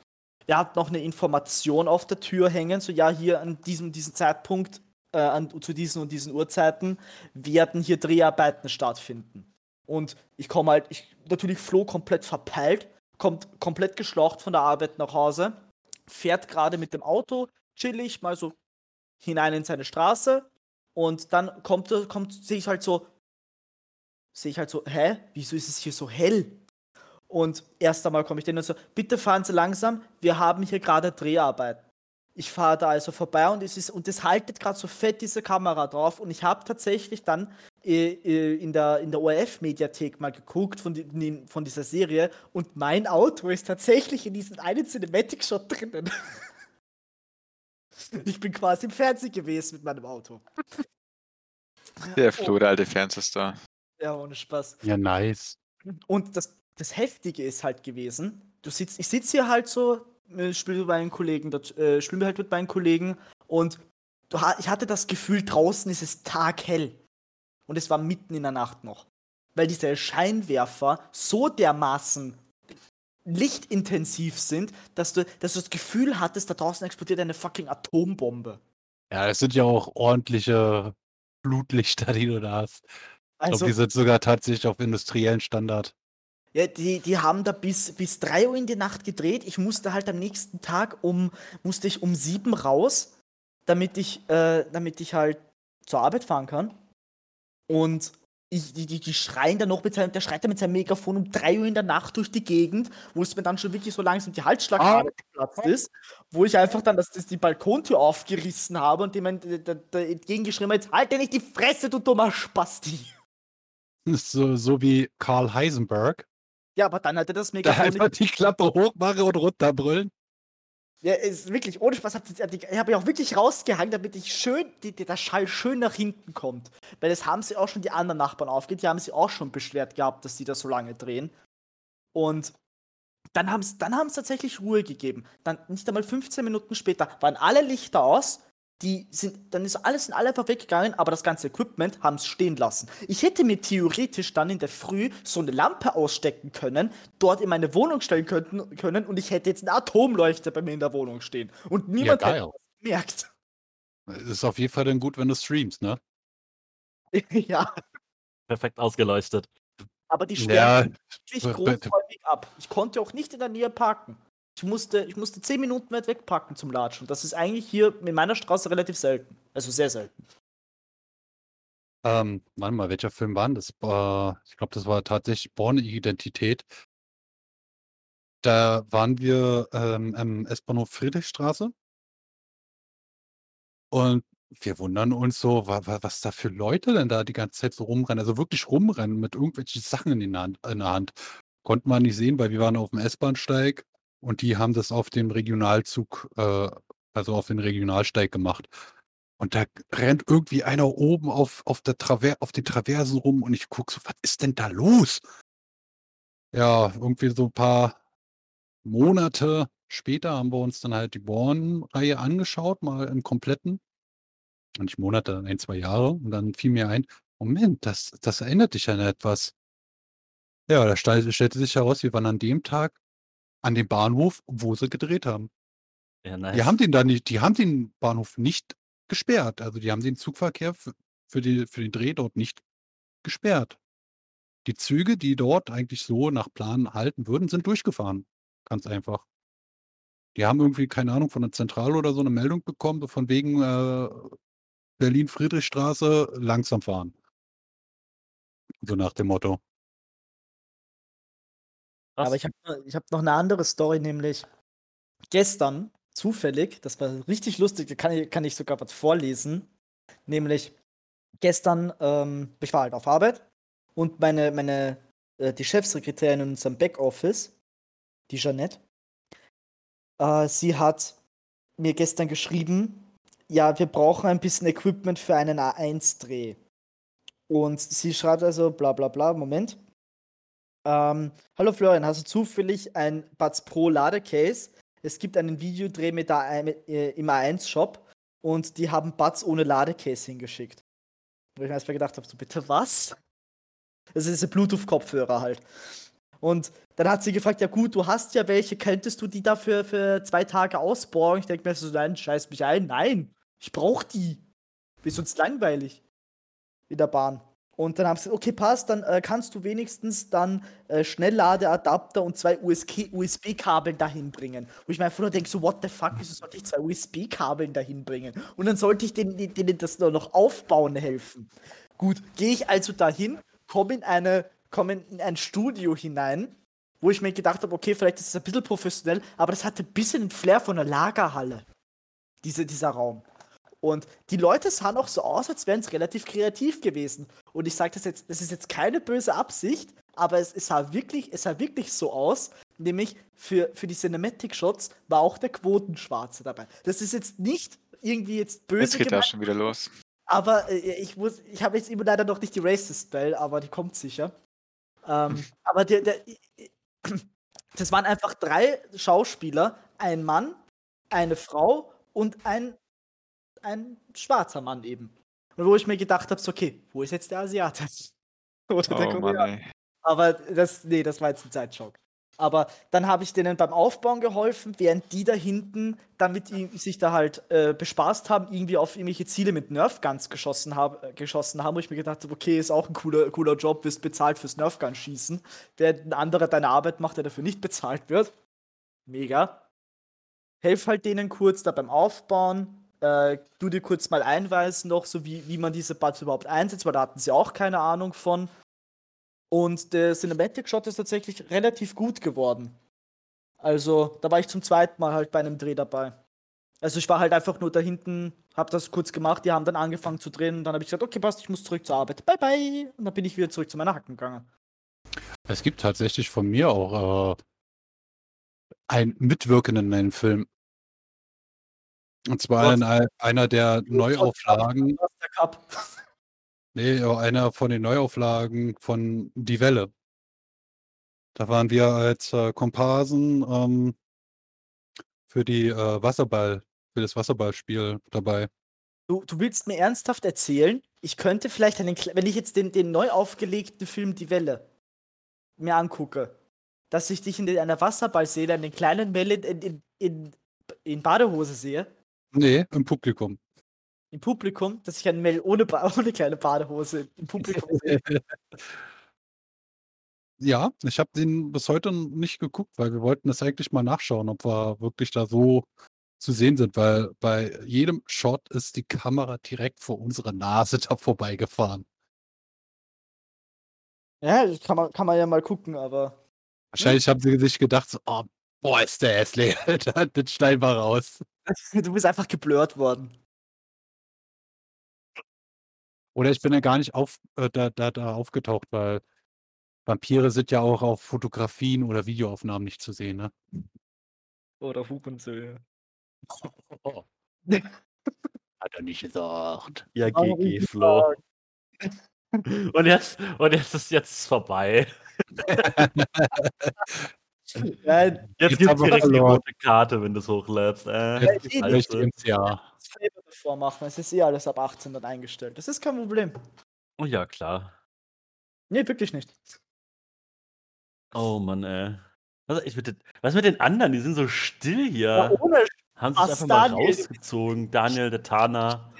Wir hatten noch eine Information auf der Tür hängen, so ja, hier an diesem, diesem Zeitpunkt, äh, an, zu diesen und diesen Uhrzeiten werden hier Dreharbeiten stattfinden. Und ich komme halt, ich natürlich Flo komplett verpeilt, kommt komplett geschlaucht von der Arbeit nach Hause, fährt gerade mit dem Auto, chillig, mal so hinein in seine Straße und dann kommt, kommt sehe ich halt so, sehe ich halt so, hä, wieso ist es hier so hell? Und erst einmal komme ich denen und so, bitte fahren Sie langsam, wir haben hier gerade Dreharbeiten. Ich fahre da also vorbei und es ist und es haltet gerade so fett diese Kamera drauf und ich habe tatsächlich dann äh, äh, in der in der ORF-Mediathek mal geguckt von, die, von dieser Serie und mein Auto ist tatsächlich in diesem einen Cinematic-Shot drinnen. Ich bin quasi im Fernsehen gewesen mit meinem Auto. Der Flo, der alte Fernsehstar. Ja, ohne Spaß. Ja, nice. Und das, das Heftige ist halt gewesen, du sitzt, ich sitze hier halt so, äh, spiele mit meinen Kollegen, dort, äh, spiele halt mit meinen Kollegen und ich hatte das Gefühl, draußen ist es taghell. Und es war mitten in der Nacht noch. Weil diese Scheinwerfer so dermaßen lichtintensiv sind, dass du, dass du das Gefühl hattest, da draußen explodiert eine fucking Atombombe. Ja, das sind ja auch ordentliche Blutlichter, die du da hast. Ich glaube, Also, die sind sogar tatsächlich auf industriellen Standard. Ja, die, die haben da bis, bis 3 Uhr in die Nacht gedreht. Ich musste halt am nächsten Tag um, musste ich um 7 raus, damit ich, äh, damit ich halt zur Arbeit fahren kann. Und ich, die, die, die schreien dann noch mit seinem, der schreit dann mit seinem Megafon um 3 Uhr in der Nacht durch die Gegend, wo es mir dann schon wirklich so langsam die Halsschlagader geplatzt ist, wo ich einfach dann das, das die Balkontür aufgerissen habe und dem entgegengeschrieben habe, jetzt halt dir nicht die Fresse, du dummer Spasti. So, so wie Karl Heisenberg. Ja, aber dann hat er das Da Megafon einfach die Klappe hochmache und runterbrüllen. Ja, ist wirklich, ohne Spaß, hab ich, ich habe ja auch wirklich rausgehangen, damit ich schön, die, die, der Schall schön nach hinten kommt. Weil das haben sie auch schon die anderen Nachbarn aufgeht, die haben sie auch schon beschwert gehabt, dass sie da so lange drehen. Und dann haben sie dann haben's tatsächlich Ruhe gegeben. Dann nicht einmal 15 Minuten später waren alle Lichter aus, die sind, dann ist alles sind alle einfach weggegangen, aber das ganze Equipment haben es stehen lassen. Ich hätte mir theoretisch dann in der Früh so eine Lampe ausstecken können, dort in meine Wohnung stellen könnten, können und ich hätte jetzt eine Atomleuchte bei mir in der Wohnung stehen. Und niemand geil. hätte was gemerkt. Es ist auf jeden Fall dann gut, wenn du streamst, ne? ja, Perfekt ausgeleuchtet. aber die Ja, sterben wirklich großräumig ab. Ich konnte auch nicht in der Nähe parken. Ich musste, ich musste 10 Minuten weit weg parken zum Latschen. Das ist eigentlich hier in meiner Straße relativ selten. Also sehr selten. Ähm, warte mal, welcher Film war das? Äh, ich glaube, das war tatsächlich Born-Identität. Da waren wir ähm, am S-Bahnhof Friedrichstraße und wir wundern uns so, wa wa was da für Leute denn da die ganze Zeit so rumrennen, also wirklich rumrennen mit irgendwelchen Sachen in, Hand, in der Hand. Konnten wir nicht sehen, weil wir waren auf dem S-Bahnsteig und die haben das auf dem Regionalzug, äh, also auf den Regionalsteig gemacht. Und da rennt irgendwie einer oben auf, auf, der Traver auf den Traversen rum und ich gucke so, was ist denn da los? Ja, irgendwie so ein paar Monate später haben wir uns dann halt die Born-Reihe angeschaut, mal im kompletten. Und nicht Monate, ein, zwei Jahre. Und dann fiel mir ein, Moment, das, das erinnert dich an etwas. Ja, da stellte sich heraus, wir waren an dem Tag an dem Bahnhof, wo sie gedreht haben. Ja, nice. Die haben den da nicht, die haben den Bahnhof nicht gesperrt. Also die haben den Zugverkehr für, für, die, für den Dreh dort nicht gesperrt. Die Züge, die dort eigentlich so nach Plan halten würden, sind durchgefahren. Ganz einfach. Die haben irgendwie, keine Ahnung, von der Zentrale oder so eine Meldung bekommen, so von wegen äh, Berlin-Friedrichstraße langsam fahren. So nach dem Motto. Was? Aber ich habe ich hab noch eine andere Story, nämlich gestern zufällig, das war richtig lustig, da kann ich, kann ich sogar was vorlesen. Nämlich gestern, ähm, ich war halt auf Arbeit und meine, meine, äh, die Chefsekretärin in unserem Backoffice, die Jeanette, äh, sie hat mir gestern geschrieben, ja, wir brauchen ein bisschen Equipment für einen A1-Dreh. Und sie schreibt also, bla bla bla, Moment. Ähm, Hallo Florian, hast du zufällig ein Buds Pro Ladecase? Es gibt einen Videodreh mit mit, äh, im A1-Shop und die haben Buds ohne Ladecase hingeschickt. Wo ich mir erstmal gedacht habe, so bitte was? Das ist diese Bluetooth-Kopfhörer halt. Und dann hat sie gefragt, ja gut, du hast ja welche, könntest du die dafür für zwei Tage ausborgen? Ich denke mir so, nein, scheiß mich ein, nein, ich brauch die. Ist uns langweilig. In der Bahn. Und dann haben sie gesagt, okay, passt, dann äh, kannst du wenigstens dann äh, Schnellladeadapter und zwei USB-Kabeln dahin bringen. Und ich mir einfach denke, so, what the fuck, wieso sollte ich zwei USB-Kabeln dahin bringen? Und dann sollte ich denen, denen das nur noch aufbauen helfen. Gut, gehe ich also dahin, komme in, komm in ein Studio hinein, wo ich mir gedacht habe, okay, vielleicht ist es ein bisschen professionell, aber das hatte ein bisschen den Flair von einer Lagerhalle, diese, dieser Raum. Und die Leute sahen auch so aus, als wären es relativ kreativ gewesen. Und ich sage das jetzt, das ist jetzt keine böse Absicht, aber es, es, sah wirklich, es sah wirklich so aus, nämlich für, für die Cinematic-Shots war auch der Quotenschwarze dabei. Das ist jetzt nicht irgendwie jetzt böse Jetzt geht gemeint, das schon wieder los. aber äh, ich muss, ich habe jetzt immer leider noch nicht die Racist Spell, aber die kommt sicher. Ähm, aber der, der, das waren einfach drei Schauspieler, ein Mann, eine Frau und ein, ein schwarzer Mann eben. Und wo ich mir gedacht habe, so, okay, wo ist jetzt der Asiate? Oder der Oh Mann, Koreaner? Aber das, nee, das war jetzt ein Zeitschock. Aber dann habe ich denen beim Aufbauen geholfen, während die da hinten, damit die sich da halt äh, bespaßt haben, irgendwie auf irgendwelche Ziele mit Nerfguns geschossen, hab, äh, geschossen haben, wo ich mir gedacht habe, okay, ist auch ein cooler, cooler Job, wirst bezahlt fürs Nerfgun-Schießen, während ein anderer deine Arbeit macht, der dafür nicht bezahlt wird. Mega. Helf halt denen kurz da beim Aufbauen, äh, du dir kurz mal einweisen noch, so wie, wie man diese Buds überhaupt einsetzt, weil da hatten sie auch keine Ahnung von. Und der Cinematic Shot ist tatsächlich relativ gut geworden. Also, da war ich zum zweiten Mal halt bei einem Dreh dabei. Also, ich war halt einfach nur da hinten, hab das kurz gemacht, die haben dann angefangen zu drehen und dann habe ich gesagt, okay, passt, ich muss zurück zur Arbeit. Bye, bye. Und dann bin ich wieder zurück zu meiner Hacken gegangen. Es gibt tatsächlich von mir auch äh, einen Mitwirkenden in einem Film. Und zwar in ein, einer der Neuauflagen, der Cup. nee, einer von den Neuauflagen von Die Welle. Da waren wir als äh, Komparsen ähm, für die äh, Wasserball, für das Wasserballspiel dabei. Du, du willst mir ernsthaft erzählen, ich könnte vielleicht einen, wenn ich jetzt den, den neu aufgelegten Film Die Welle mir angucke, dass ich dich in einer Wasserballseele, einen kleinen Mel in, in, in, in Badehose sehe, Nee, im Publikum. im Publikum, dass ich einen Mel ohne, ba ohne kleine Badehose im Publikum sehe. Ja, ich habe den bis heute nicht geguckt, weil wir wollten das eigentlich mal nachschauen, ob wir wirklich da so zu sehen sind, weil bei jedem Shot ist die Kamera direkt vor unserer Nase da vorbeigefahren. Ja, das kann man, kann man ja mal gucken, aber. Wahrscheinlich haben sie sich gedacht, so, oh, boah, ist der hässlich, Alter, das schneiden wir raus. Du bist einfach geblurrt worden. Oder ich bin ja gar nicht auf, äh, da, da, da aufgetaucht, weil Vampire sind ja auch auf Fotografien oder Videoaufnahmen nicht zu sehen, ne? Oder Hupensöhne. Hat er nicht gesagt. Ja, GG, Flo. Und jetzt, und jetzt ist jetzt vorbei. Nein, Jetzt Jetzt gibt haben wir direkt die verloren. rote Karte, wenn du es hochlädst. Äh, Ja, Jetzt eh, Alter. möchte ich ins Jahr. das Flavor davor machen. Es ist eh alles ab 18 dann eingestellt. Das ist kein Problem. oh ja, klar. Nee, wirklich nicht. Oh Mann, ey. Was, ich mit den, was mit den anderen? Die sind so still hier. Ja, ohne Haben sich einfach mal Daniel? rausgezogen. Daniel, der Tana.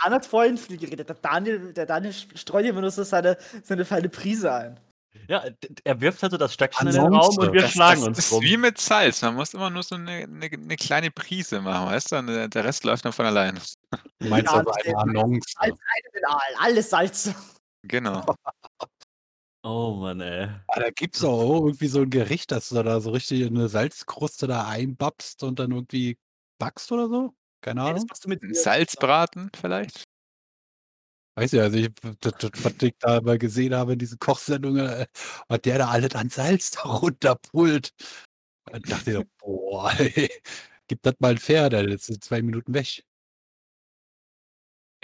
Han hat vorhin viel geredet. Der Daniel, der Daniel streut immer nur so seine, seine feine Prise ein. Ja, er wirft halt so das Stöckchen in den Raum und wir Das, schlagen das uns ist rum. wie mit Salz. Man muss immer nur so eine, eine, eine kleine Prise machen, weißt du? Und der- Rest läuft dann von allein. Du meinst Ja, also das eine Annonce. Salz, eine mit Aal, alles Salz. Genau. Oh Mann, ey. Ah, da gibt's auch irgendwie so 'n Gericht, das du da so richtig in 'ne Salzkruste da einbappst und dann irgendwie backst oder so? Keine das Ahnung. machst du mit 'N Salzbraten vielleicht? Weiß ja, also ich das das was ich da immer gesehen habe in diesen Kochsendungen, äh, was der da alles an Salz da runterpullt. Da dachte ich so: „Boah, ey, gib das mal 'n Pferd, das ist in 2 Minuten weg.“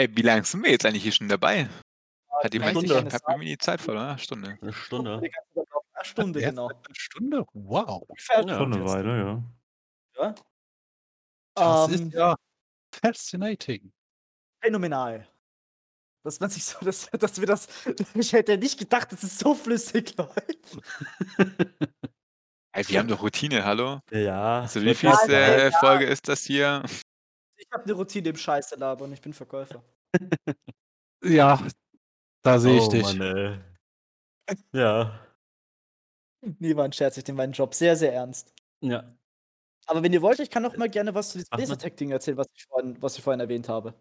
Ey, wie lang sind wir jetzt eigentlich hier schon dabei? Hat jemand Stunde. ich habe irgendwie die Zeit verloren. Ah, Stunde. 'Ne Stunde. Eine Stunde, genau. seit 'ner Stunde? Wow. Eine Weile, ja. Ja. Das Ähm, ist ja fascinating. phänomenal. Dass man sich so dass dass wir das ich hätte nicht gedacht, dass es so flüssig läuft. Ey, wir haben doch Routine, hallo? Ja. Also, wie sagen. äh, Folge ist das hier? Ich habe 'ne Routine im Scheiße labern, ich bin Verkäufer. Ja, da sehe ich Oh dich. Mann, ey. Ja. Ne, war 'n Scherz, ich nehme meinen Job sehr, sehr ernst. Ja. Aber wenn ihr wollt, ich kann noch mal gerne was zu diesem. Lasertag-Ding erzählen, was ich vorhin was ich vorhin erwähnt habe.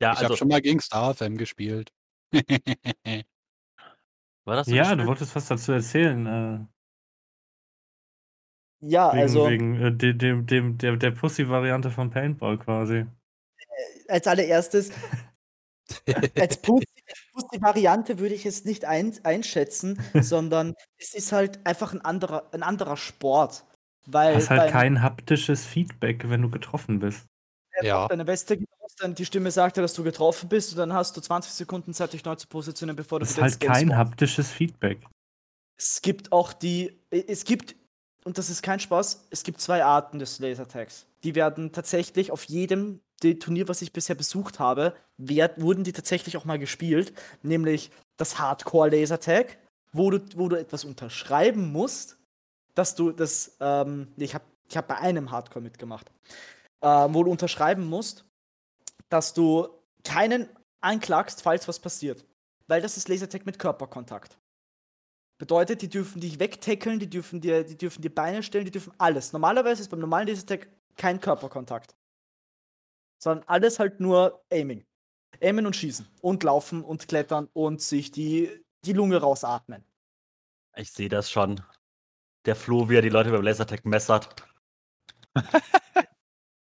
Ja, Ich habe also schon mal gegen Star FM gespielt. war das so Ja, du wolltest was dazu erzählen, äh Ja, wegen also wegen, äh, de dem dem der der Pussy-Variante von Paintball quasi. als allererstes als Pussy als Pussy-Variante würde ich es nicht ein einschätzen, sondern es ist halt einfach 'n anderer 'n anderer Sport, weil Hast halt beim kein haptisches Feedback, wenn du getroffen bist. Er Ja. deine Weste aus, dann die Stimme sagt dir, dass du getroffen bist und dann hast du 20 Sekunden Zeit, dich neu zu positionieren, bevor du Es ist halt kein spawnst. haptisches Feedback. Es gibt auch die es gibt und das ist kein Spaß, es gibt 2 Arten des Lasertags. Die werden tatsächlich auf jedem de Turnier, was ich bisher besucht habe, werd wurden die tatsächlich auch mal gespielt, nämlich das Hardcore Lasertag, wo du wo du etwas unterschreiben musst, dass du das, ähm ich habe ich habe bei einem Hardcore mitgemacht, ähm, wo du unterschreiben musst, dass du keinen anklagst, falls was passiert. Weil das ist Lasertag mit Körperkontakt. Bedeutet, die dürfen dich wegtackeln, die dürfen dir die dürfen dir Beine stellen, die dürfen alles. Normalerweise ist beim normalen Lasertag kein Körperkontakt. Sondern alles halt nur Aiming. Aimen und schießen und laufen und klettern und sich die die Lunge rausatmen. Ich sehe das schon. Der Flo, wie er die Leute beim Lasertag messert.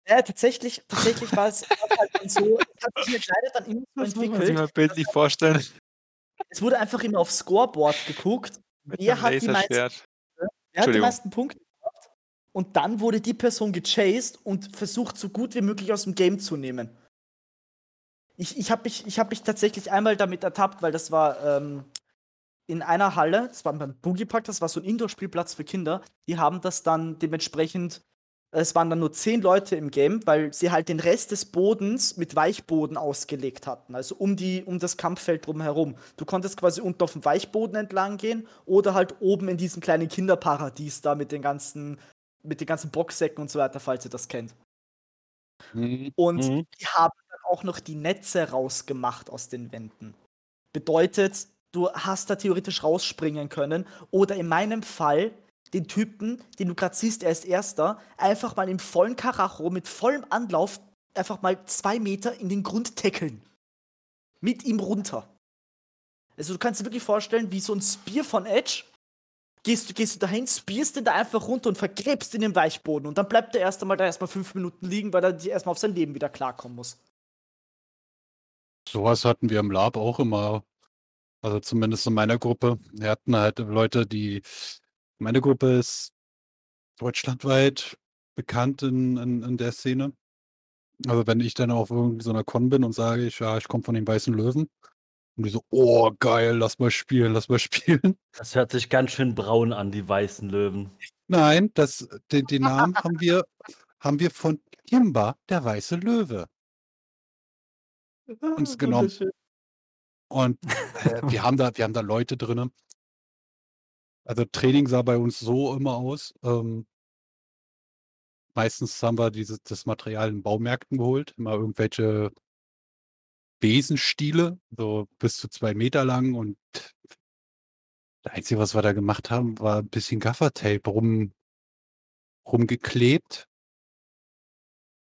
Ja, tatsächlich tatsächlich war es halt so hat sich halt leider dann immer so Das muss man sich entwickelt, bildlich vorstellen. es wurde einfach immer aufs Scoreboard geguckt, Mit wer hat die meisten wer hat die meisten Punkte gehabt und dann wurde die Person gechased und versucht, so gut wie möglich aus dem Game zu nehmen. Ich ich habe mich ich habe mich tatsächlich einmal damit ertappt, weil das war, ähm, in einer Halle, das war beim Boogie Park, das war so 'n Indoor-Spielplatz für Kinder. Die haben das dann dementsprechend es waren dann nur 10 Leute im Game, weil sie halt den Rest des Bodens mit Weichboden ausgelegt hatten, also um die um das Kampffeld drumherum. Du konntest quasi unten aufm Weichboden entlang gehen oder halt oben in diesem kleinen Kinderparadies da mit den ganzen mit den ganzen Boxsäcken und so weiter, falls ihr das kennt. Mhm. Und Mhm. die haben dann auch noch die Netze rausgemacht aus den Wänden. Bedeutet, du hast da theoretisch rausspringen können oder in meinem Fall den Typen, den du grad siehst, er ist Erster, einfach mal im vollen Karacho mit vollem Anlauf einfach mal 2 Meter in den Grund tackeln. Mit ihm runter. Also, du kannst dir wirklich vorstellen, wie so 'n Spear von Edge. Gehst du gehst du dahin, spearst den da einfach runter und vergräbst ihn im Weichboden und dann bleibt der erst einmal da erst mal 5 Minuten liegen, weil er die erst mal auf sein Leben wieder klarkommen muss. So was hatten wir im Lab auch immer. Also, zumindest in meiner Gruppe. Wir hatten halt Leute, die meine Gruppe ist deutschlandweit bekannt in in in der Szene. Also, wenn ich dann auf irgend so 'ner Con bin und sage ich: „Ja, ich komme von den Weißen Löwen.“ Und die so: „Oh, geil, lass mal spielen, lass mal spielen.“ Das hört sich ganz schön braun an, die weißen Löwen. Nein, das den den Namen haben wir haben wir von Kimba, der weiße Löwe uns genommen. Und, äh, wir haben da wir haben da Leute drinnen. Also, Training sah bei uns so immer aus, ähm meistens haben wir dieses das Material in Baumärkten geholt, immer irgendwelche Besenstiele, so bis zu 2 Meter lang und das Einzige, was wir da gemacht haben, war 'n bisschen Gaffertape rum rumgeklebt.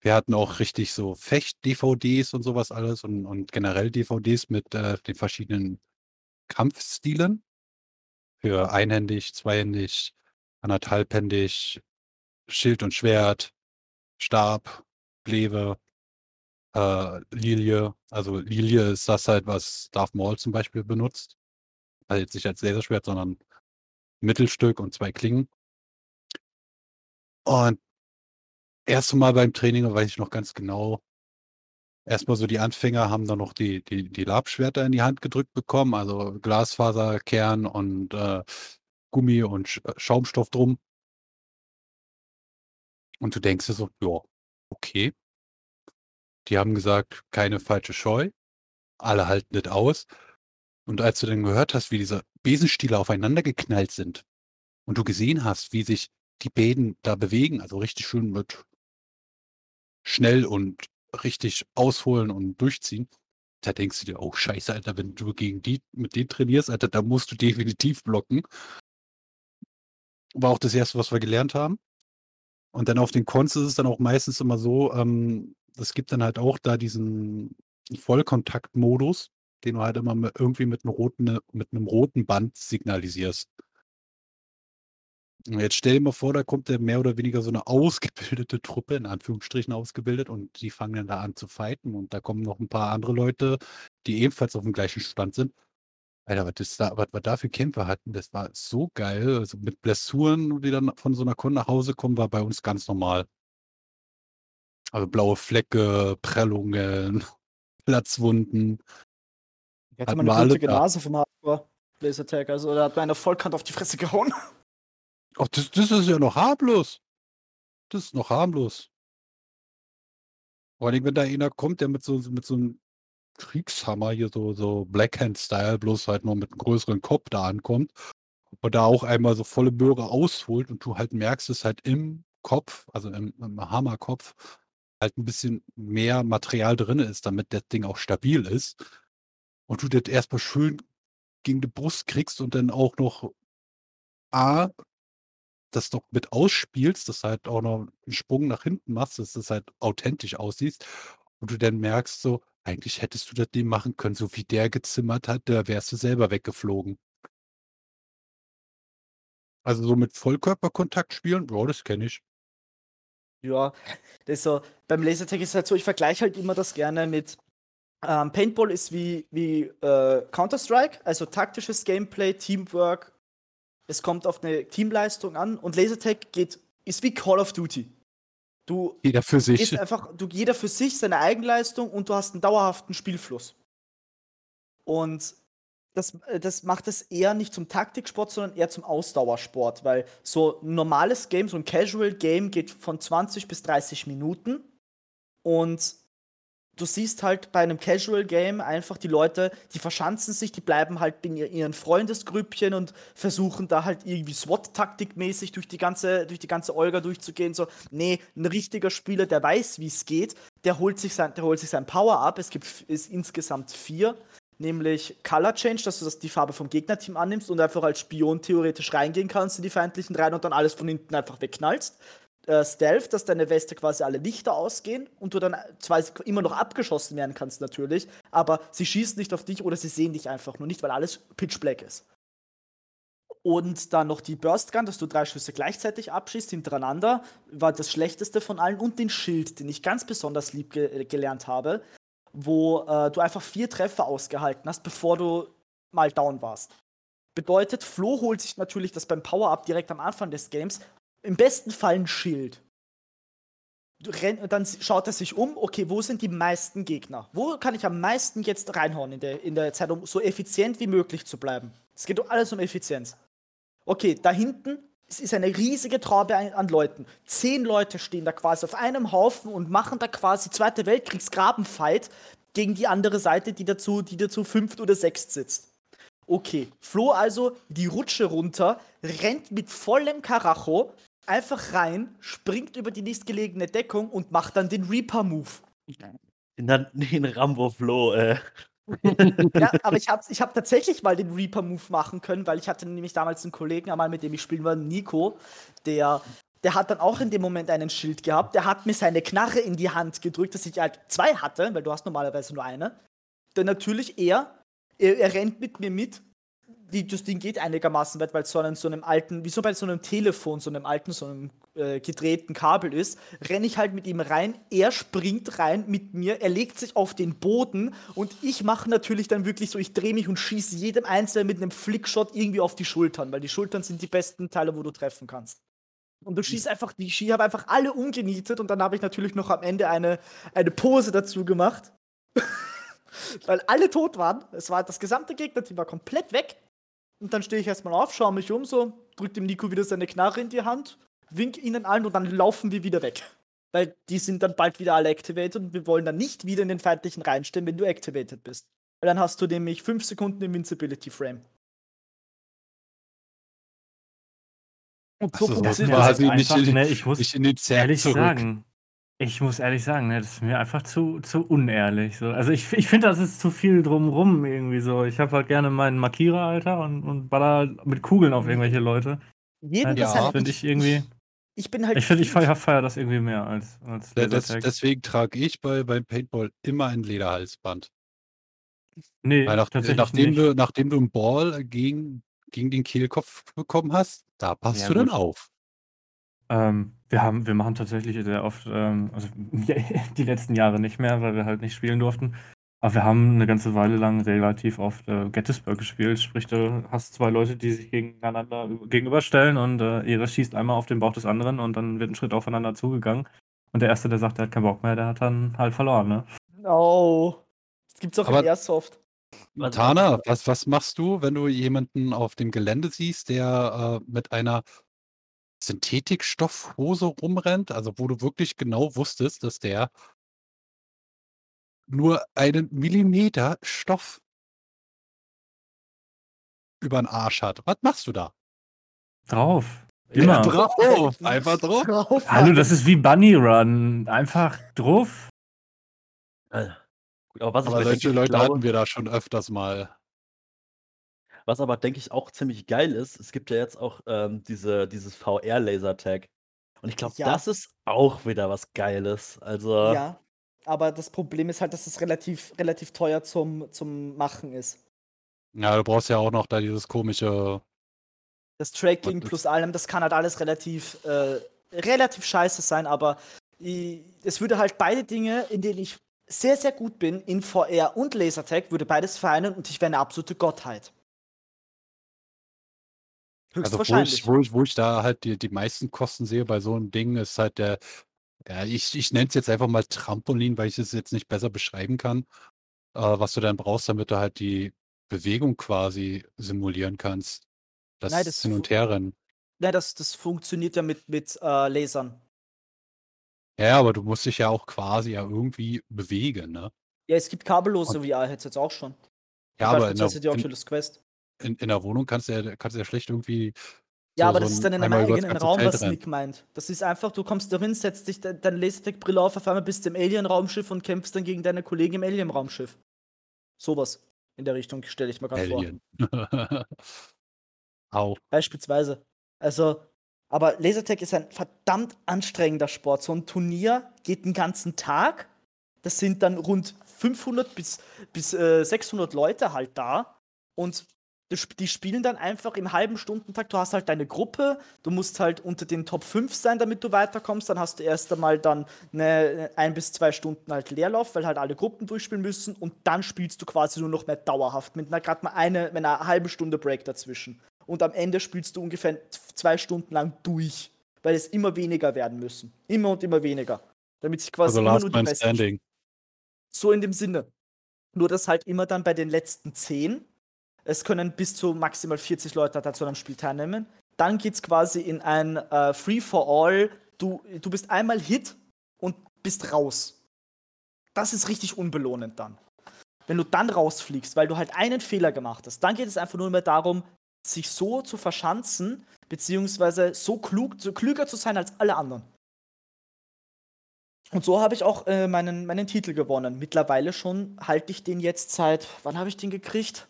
Wir hatten auch richtig so Fecht-DVDs und so was alles und und generell DVDs mit, äh, den verschiedenen Kampfstilen für einhändig, zweihändig, anderthalbhändig, Schild und Schwert, Stab, Glaive, äh, Lilie. Also Lilie ist das halt, was Darth Maul zum Beispiel benutzt. Also jetzt nicht als Laserschwert, sondern Mittelstück und zwei Klingen. Und erste Mal beim Training weiß ich noch ganz genau, erstmal so die Anfänger haben dann noch die, die, die Labschwerter in die Hand gedrückt bekommen, also Glasfaserkern und äh, Gummi und Sch äh, Schaumstoff drum. Und du denkst dir so, ja, okay. Die haben gesagt, keine falsche Scheu. Alle halten das aus. Und als du dann gehört hast, wie diese Besenstiele aufeinander geknallt sind und du gesehen hast, wie sich die Bäden da bewegen, also richtig schön mit schnell und richtig ausholen und durchziehen, da denkst du dir, oh scheiße, Alter, wenn du gegen die mit denen trainierst, Alter, da musst du definitiv blocken. War auch das erste, was wir gelernt haben. Und dann auf den Cons ist es dann auch meistens immer so, ähm, es gibt dann halt auch da diesen Vollkontaktmodus, den du halt immer irgendwie mit einem roten, mit einem roten Band signalisierst. Jetzt stell dir mal vor, da kommt ja mehr oder weniger so eine ausgebildete Truppe, in Anführungsstrichen ausgebildet, und die fangen dann da an zu fighten. Und da kommen noch ein paar andere Leute, die ebenfalls auf dem gleichen Stand sind. Alter, was, das da, was wir da für Kämpfe hatten, das war so geil. Also mit Blessuren, die dann von so einer Kunde nach Hause kommen, war bei uns ganz normal. Also blaue Flecke, Prellungen, Platzwunden. Hatten mal wir eine blutige. Nase vom Hardcore Blaze Attack, also da hat mir einer Vollkant auf die Fresse gehauen. Ach, das, das ist ja noch harmlos. Das ist noch harmlos. Vor allem, wenn da einer kommt, der mit so, mit so einem Kriegshammer hier, so, so Blackhand-Style, bloß halt nur mit einem größeren Kopf da ankommt und da auch einmal so volle Möhre ausholt und du halt merkst, dass halt im Kopf, also im, im Hammerkopf, halt ein bisschen mehr Material drin ist, damit das Ding auch stabil ist. Und du das erstmal schön gegen die Brust kriegst und dann auch noch A, das noch mit ausspielst, dass du halt auch noch einen Sprung nach hinten machst, dass das halt authentisch aussieht. Und du dann merkst so, eigentlich hättest du das Ding machen können, so wie der gezimmert hat, da wärst du selber weggeflogen. Also so mit Vollkörperkontakt spielen, ja, das kenne ich. Ja, das so, beim Lasertag ist halt so, ich vergleiche halt immer das gerne mit ähm, Paintball ist wie, wie äh, Counter-Strike, also taktisches Gameplay, Teamwork, es kommt auf eine Teamleistung an und Lasertag geht, ist wie Call of Duty. Du Jeder für sich. einfach, du jeder für sich seine Eigenleistung und du hast einen dauerhaften Spielfluss. Und das, äh, das macht es eher nicht zum Taktiksport, sondern eher zum Ausdauersport, weil so ein normales Game, so ein Casual Game geht von 20 bis 30 Minuten und du siehst halt bei einem Casual Game einfach die Leute, die verschanzen sich, die bleiben halt in ihr- ihren Freundesgrüppchen und versuchen da halt irgendwie SWAT-Taktikmäßig durch die ganze, durch die ganze Olga durchzugehen. So, nee, ein richtiger Spieler, der weiß, wie es geht, der holt sich sein, der holt sich sein Power-Up. Es gibt ist insgesamt vier, nämlich Color Change, dass du das, die Farbe vom Gegnerteam annimmst und einfach als Spion theoretisch reingehen kannst in die feindlichen rein und dann alles von hinten einfach wegknallst äh, Stealth, dass deine Weste quasi alle Lichter ausgehen und du dann zwar immer noch abgeschossen werden kannst natürlich, aber sie schießen nicht auf dich oder sie sehen dich einfach nur nicht, weil alles pitch black ist. Und dann noch die Burst Gun, dass du drei Schüsse gleichzeitig abschießt hintereinander, war das schlechteste von allen. Und den Schild, den ich ganz besonders lieb ge gelernt habe, wo äh, du einfach vier Treffer ausgehalten hast, bevor du mal down warst. Bedeutet, Flo holt sich natürlich das beim Power-Up direkt am Anfang des Games im besten Fall ein Schild. Du renn, und dann schaut er sich um, okay, wo sind die meisten Gegner? Wo kann ich am meisten jetzt reinhauen in der, in der Zeit, um so effizient wie möglich zu bleiben? Es geht alles um Effizienz. Okay, da hinten es ist eine riesige Traube an, an Leuten. Zehn Leute stehen da quasi auf einem Haufen und machen da quasi Zweite Weltkriegsgrabenfight gegen die andere Seite, die dazu, die dazu fünft oder sechst sitzt. Okay, Flo also die Rutsche runter, rennt mit vollem Karacho einfach rein, springt über die nächstgelegene Deckung und macht dann den Reaper-Move. Die nannten ihn Rambo Flo, äh. Ja, aber ich habe ich hab tatsächlich mal den Reaper-Move machen können, weil ich hatte nämlich damals einen Kollegen, einmal mit dem ich spielen war, Nico, der, der hat dann auch in dem Moment einen Schild gehabt, der hat mir seine Knarre in die Hand gedrückt, dass ich halt zwei hatte, weil du hast normalerweise nur eine. Dann natürlich er, er, er rennt mit mir mit, die, das Ding geht einigermaßen weit, weil es so, einen, so einem alten, wie so bei so einem Telefon, so einem alten, so einem äh, gedrehten Kabel ist, renne ich halt mit ihm rein, er springt rein mit mir, er legt sich auf den Boden und ich mache natürlich dann wirklich so, ich drehe mich und schieße jedem Einzelnen mit einem Flickshot irgendwie auf die Schultern, weil die Schultern sind die besten Teile, wo du treffen kannst. Und du schießt einfach, ich habe einfach alle umgenietet und dann habe ich natürlich noch am Ende eine, eine Pose dazu gemacht. weil alle tot waren. Es war das gesamte Gegnerteam war komplett weg. Und dann stehe ich erstmal auf, schaue mich um, so, drück dem Nico wieder seine Knarre in die Hand, wink ihnen allen und dann laufen wir wieder weg. Weil die sind dann bald wieder alle activated und wir wollen dann nicht wieder in den feindlichen reinstehen, wenn du activated bist. Weil dann hast du nämlich 5 Sekunden Invincibility Frame. Und so Also, das das halt nicht, einfach, in, ne, ich muss nicht in den Zerg ehrlich zurück. sagen, ich muss ehrlich sagen, ne, das ist mir einfach zu, zu unehrlich. So. Also ich, ich finde, das ist zu viel drumrum irgendwie so. Ich habe halt gerne meinen Markierer, Alter, und, und baller mit Kugeln auf irgendwelche Leute. Jedem Ja. das Das halt, finde ich irgendwie. ich bin halt. Ich finde, ich feiere feier das irgendwie mehr als, als des, Lasertag. deswegen trage ich bei, beim Paintball immer ein Lederhalsband. Nee, Weil nach, tatsächlich nachdem, nicht. du, nachdem du einen Ball gegen, gegen den Kehlkopf bekommen hast, da passt Ja, du dann gut. auf. Ähm, wir haben, wir machen tatsächlich sehr oft, ähm, also die letzten Jahre nicht mehr, weil wir halt nicht spielen durften. Aber wir haben eine ganze Weile lang relativ oft äh, Gettysburg gespielt. Sprich, du hast zwei Leute, die sich gegeneinander gegenüberstellen und äh, jeder schießt einmal auf den Bauch des anderen und dann wird ein Schritt aufeinander zugegangen. Und der Erste, der sagt, der hat keinen Bock mehr, der hat dann halt verloren, ne? Oh. Das gibt's auch Aber- in Airsoft. Tana, was, was machst du, wenn du jemanden auf dem Gelände siehst, der äh, mit einer Synthetikstoffhose rumrennt, also wo du wirklich genau wusstest, dass der nur einen Millimeter Stoff über den Arsch hat. Was machst du da? Drauf. Ja, Immer. drauf, einfach drauf. Drauf. Hallo, das ist wie Bunny Run. Einfach drauf. Äh, gut, aber was, Aber solche Leute glaube, hatten wir da schon öfters mal. Was aber, denke ich, auch ziemlich geil ist, es gibt ja jetzt auch ähm, diese, dieses VR-Laser-Tag. Und ich glaube, Ja. das ist auch wieder was Geiles. Also, Ja. Aber das Problem ist halt, dass es relativ, relativ teuer zum, zum Machen ist. Ja, du brauchst ja auch noch da dieses komische. Das Tracking plus allem, das kann halt alles relativ, äh, relativ scheiße sein, aber i- es würde halt beide Dinge, in denen ich sehr, sehr gut bin, in VR und Lasertag, würde beides vereinen und ich wäre eine absolute Gottheit. Also wo Höchstwahrscheinlich. ich, wo, ich, wo ich da halt die, die meisten Kosten sehe bei so einem Ding, ist halt der, ja, ich, ich nenne es jetzt einfach mal Trampolin, weil ich es jetzt nicht besser beschreiben kann, äh, was du dann brauchst, damit du halt die Bewegung quasi simulieren kannst. Das, Nein, das Hin und Herrennen. Nein, das, das funktioniert ja mit, mit äh, Lasern. Ja, aber du musst dich ja auch quasi ja irgendwie bewegen, ne? Ja, es gibt kabellose VR-Headsets auch schon. Ja, aber in der, in, Quest. In, in der Wohnung kannst du ja, kannst du ja schlecht irgendwie. Ja, so- aber so das ist ein dann in einem eigenen Raum, Feld was rennen. Nick meint. Das ist einfach, du kommst dahin, setzt dich de deine Lasertag-Brille auf, auf einmal bist du im Alien-Raumschiff und kämpfst dann gegen deine Kollegen im Alien-Raumschiff. Sowas in der Richtung stelle ich mir gerade vor. Au. Beispielsweise. Also, aber Lasertag ist ein verdammt anstrengender Sport. So ein Turnier geht den ganzen Tag. Das sind dann rund 500 bis, bis äh, 600 Leute halt da. Und die sp- die spielen dann einfach im halben Stundentakt. Du hast halt deine Gruppe. Du musst halt unter den Top 5 sein, damit du weiterkommst. Dann hast du erst einmal dann eine, ein bis zwei Stunden halt Leerlauf, weil halt alle Gruppen durchspielen müssen. Und dann spielst du quasi nur noch mehr dauerhaft. Mit einer gerade mal eine, mit einer halben Stunde Break dazwischen und am Ende spielst du ungefähr zwei Stunden lang durch, weil es immer weniger werden müssen. Immer und immer weniger. Damit sich quasi Also immer nur die Besten so in dem Sinne. Nur dass halt immer dann bei den letzten zehn, es können bis zu maximal 40 Leute dazu an einem Spiel teilnehmen. Dann geht es quasi in ein äh, Free-for-All. Du, du bist einmal Hit und bist raus. Das ist richtig unbelohnend dann. Wenn du dann rausfliegst, weil du halt einen Fehler gemacht hast, dann geht es einfach nur mehr darum, sich so zu verschanzen, beziehungsweise so klug, so klüger zu sein als alle anderen. Und so habe ich auch äh, meinen, meinen Titel gewonnen. Mittlerweile schon halte ich den jetzt seit, wann habe ich den gekriegt?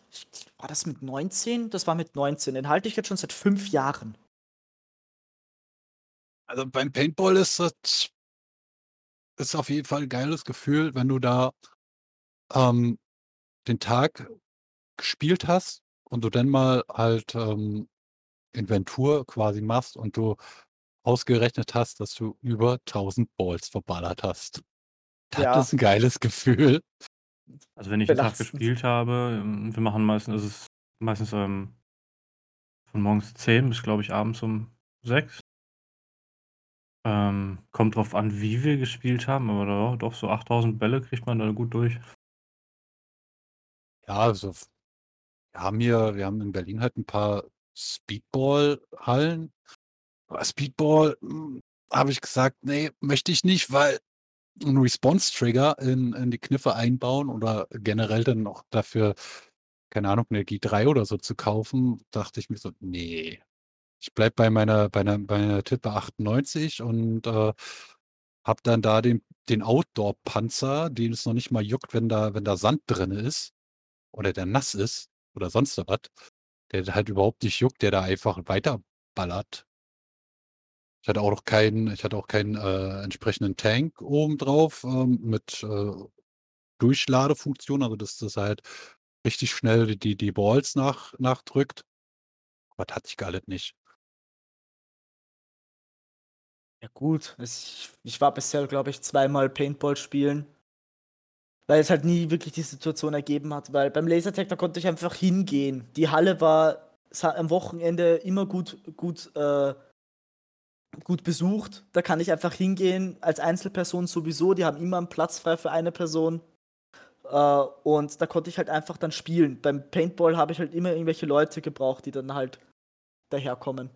War das mit 19? Das war mit 19. Den halte ich jetzt schon seit fünf Jahren. Also beim Paintball ist das ist auf jeden Fall ein geiles Gefühl, wenn du da ähm, den Tag gespielt hast und du dann mal halt ähm, Inventur quasi machst und du ausgerechnet hast, dass du über 1000 Balls verballert hast. Das Ja. ist ein geiles Gefühl. Also wenn ich einen Tag gespielt habe, ähm, wir machen meistens, es ist meistens ähm, von morgens 10 bis, glaube ich, abends um 6. Ähm, kommt drauf an, wie wir gespielt haben, aber doch, doch so 8000 Bälle kriegt man da gut durch. Ja, also wir haben hier, wir haben in Berlin halt ein paar Speedball-Hallen. Speedball hm, habe ich gesagt, nee, möchte ich nicht, weil ein Response-Trigger in, in die Kniffe einbauen oder generell dann noch dafür, keine Ahnung, eine G3 oder so zu kaufen, dachte ich mir so, nee. Ich bleib bei meiner, bei einer, bei einer Tippe 98 und äh, hab dann da den, den Outdoor-Panzer, den es noch nicht mal juckt, wenn da, wenn da Sand drin ist oder der nass ist oder sonst was, der halt überhaupt nicht juckt, der da einfach weiterballert. Ich hatte auch noch keinen, ich hatte auch keinen äh, entsprechenden Tank oben drauf ähm, mit äh, Durchladefunktion, also dass das halt richtig schnell die, die Balls nach, nachdrückt. Was hatte ich gar nicht. Ja, gut. Ich, ich war bisher, glaube ich, zweimal Paintball spielen. Weil es halt nie wirklich die Situation ergeben hat. Weil beim Lasertag, da konnte ich einfach hingehen. Die Halle war am Wochenende immer gut, gut, äh, gut besucht. Da kann ich einfach hingehen, als Einzelperson sowieso. Die haben immer einen Platz frei für eine Person. Äh, und da konnte ich halt einfach dann spielen. Beim Paintball habe ich halt immer irgendwelche Leute gebraucht, die dann halt daherkommen.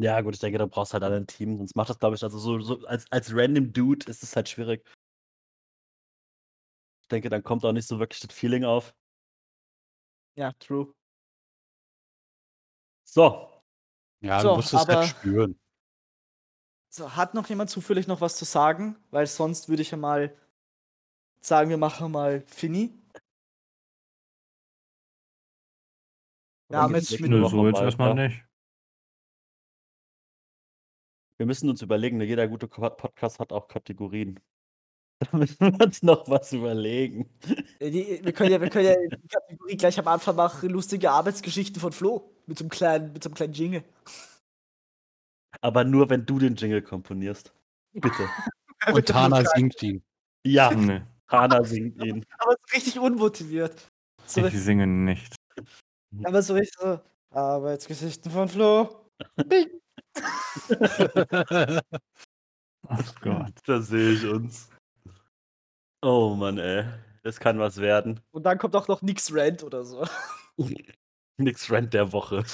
Ja, gut, ich denke, da brauchst du halt alle ein Team, sonst macht das, glaube ich, also so, so als, als random Dude ist es halt schwierig. Ich denke, dann kommt auch nicht so wirklich das Feeling auf. Ja, true. So, Ja, So, du musst es aber- halt spüren. So, hat noch jemand zufällig noch was zu sagen? Weil sonst würde ich ja mal sagen, wir machen mal Fini. Wir haben jetzt Woche so jetzt mal, erstmal ja. nicht. wir müssen uns überlegen, ne, jeder gute Podcast hat auch Kategorien. Da müssen wir uns noch was überlegen. äh, die, wir können ja, wir können ja die Kategorie gleich am Anfang machen, lustige Arbeitsgeschichten von Flo. Mit so einem kleinen, mit so einem kleinen Jingle. Aber nur, wenn du den Jingle komponierst. Bitte. Und Tana singt ihn. Ja, Nee, Hana singt ihn. Aber so richtig unmotiviert. So, ich singe nicht. aber so richtig so, Arbeitsgeschichten von Flo. Bing. Oh Gott. Da sehe ich uns. Oh Mann, ey. Das kann was werden. Und dann kommt auch noch nix Rant oder so. Nix Rant der Woche.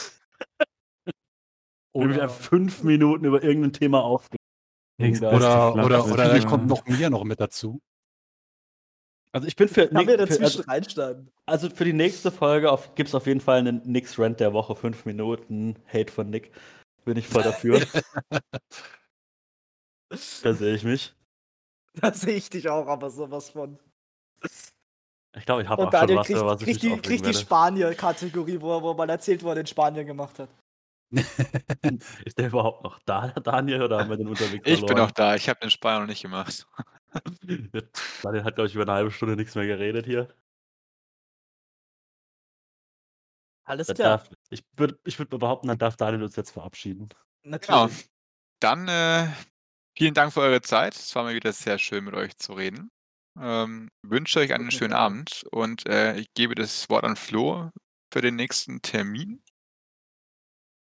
Oder einfach fünf Minuten über irgendein Thema aufge. Nix Oder- Oder, oder, dann kommt noch Mia noch mit dazu. Also ich bin für, Kann wir für dazwischen also, reinschneiden? also für die nächste Folge gibt es auf jeden Fall einen Nix Rant der Woche, fünf Minuten Hate von Nick. Bin ich voll dafür. da sehe ich mich. Da sehe ich dich auch, aber sowas von. Ich glaube, ich habe auch Und schon Daniel was, kriegt, was ich kriegt, mich die, kriegt die. Spanier-Kategorie, wo, wo man erzählt, wo er in Spanien gemacht hat. Ist der überhaupt noch da, Daniel, oder haben wir den unterwegs Ich bin verloren? auch da, ich habe den Spanier noch nicht gemacht. Daniel hat, glaube ich, über eine halbe Stunde nichts mehr geredet hier. Alles Das klar. darf, ich würde ich würd behaupten, dann darf Daniel uns jetzt verabschieden. Genau. Natürlich. Dann äh, vielen Dank für eure Zeit. Es war mal wieder sehr schön, mit euch zu reden. Ähm, wünsche euch einen schönen Abend. Und äh, ich gebe das Wort an Flo für den nächsten Termin.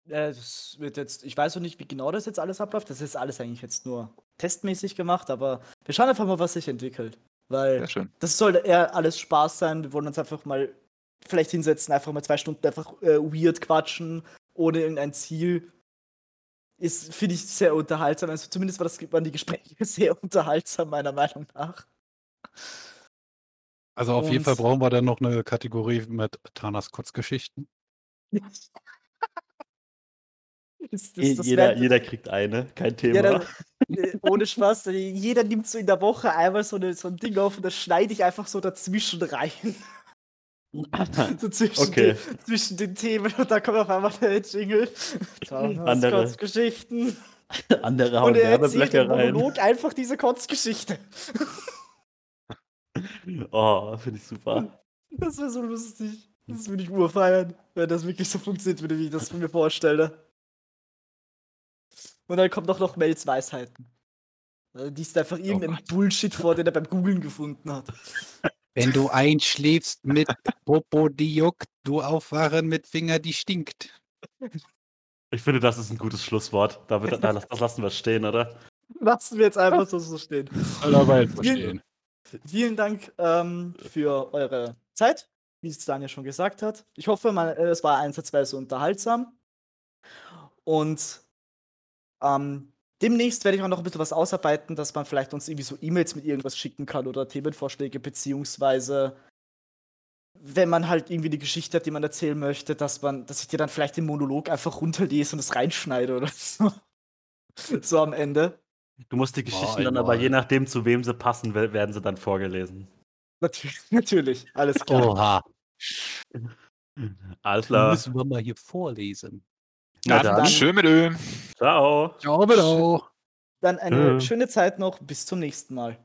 Äh, das wird jetzt, ich weiß noch nicht, wie genau das jetzt alles abläuft. Das ist alles eigentlich jetzt nur testmäßig gemacht, aber wir schauen einfach mal, was sich entwickelt. Weil Sehr schön. das soll eher alles Spaß sein. Wir wollen uns einfach mal vielleicht hinsetzen, einfach mal zwei Stunden einfach äh, weird quatschen, ohne irgendein Ziel. Ist, finde ich, sehr unterhaltsam. Also zumindest war das, waren die Gespräche sehr unterhaltsam, meiner Meinung nach. Also auf jeden Und- Fall brauchen wir dann noch eine Kategorie mit Tanas Kurzgeschichten. Das, das, das jeder, wär- jeder kriegt eine, kein Thema. Dann, äh, ohne Spaß, äh, jeder nimmt so in der Woche einmal so, eine, so ein Ding auf und das schneide ich einfach so dazwischen rein. So zwischen, Okay. den, zwischen den Themen und da kommt auf einmal der Jingle. Andere. Kotzgeschichten. Andere hauen Und er erzählt im rein. Monolog einfach diese Kotzgeschichte. Oh, finde ich super. Das wäre so lustig. Das würde ich urfeiern, wenn das wirklich so funktioniert würde, wie ich das mir vorstelle. Und dann kommt auch noch Mels Weisheiten. Also, Die ist einfach irgendein Gott. Bullshit vor, den er beim Googlen gefunden hat. Wenn du einschläfst mit Popo, die juckt, du aufwachen mit Finger, die stinkt. Ich finde, das ist ein gutes Schlusswort. Da wird, da, das lassen wir stehen, oder? Lassen wir jetzt einfach so, so stehen. Jetzt verstehen. Vielen Dank ähm, für eure Zeit, wie es Daniel schon gesagt hat. Ich hoffe, man, äh, es war einsatzweise unterhaltsam. Und ähm, demnächst werde ich auch noch ein bisschen was ausarbeiten, dass man vielleicht uns irgendwie so E-Mails mit irgendwas schicken kann oder Themenvorschläge, beziehungsweise wenn man halt irgendwie die Geschichte hat, die man erzählen möchte, dass man, dass ich dir dann vielleicht den Monolog einfach runterlese und es reinschneide oder so. so am Ende. Du musst die Geschichten dann Boah, aber je nachdem, zu wem sie passen, we- werden sie dann vorgelesen. Natürlich, natürlich, alles klar. Oha, Alles die klar. müssen wir mal hier vorlesen. Na dann, dann. schön mit Öl. Ciao. Ciao, bitte. Dann eine Tschö. schöne Zeit noch. Bis zum nächsten Mal.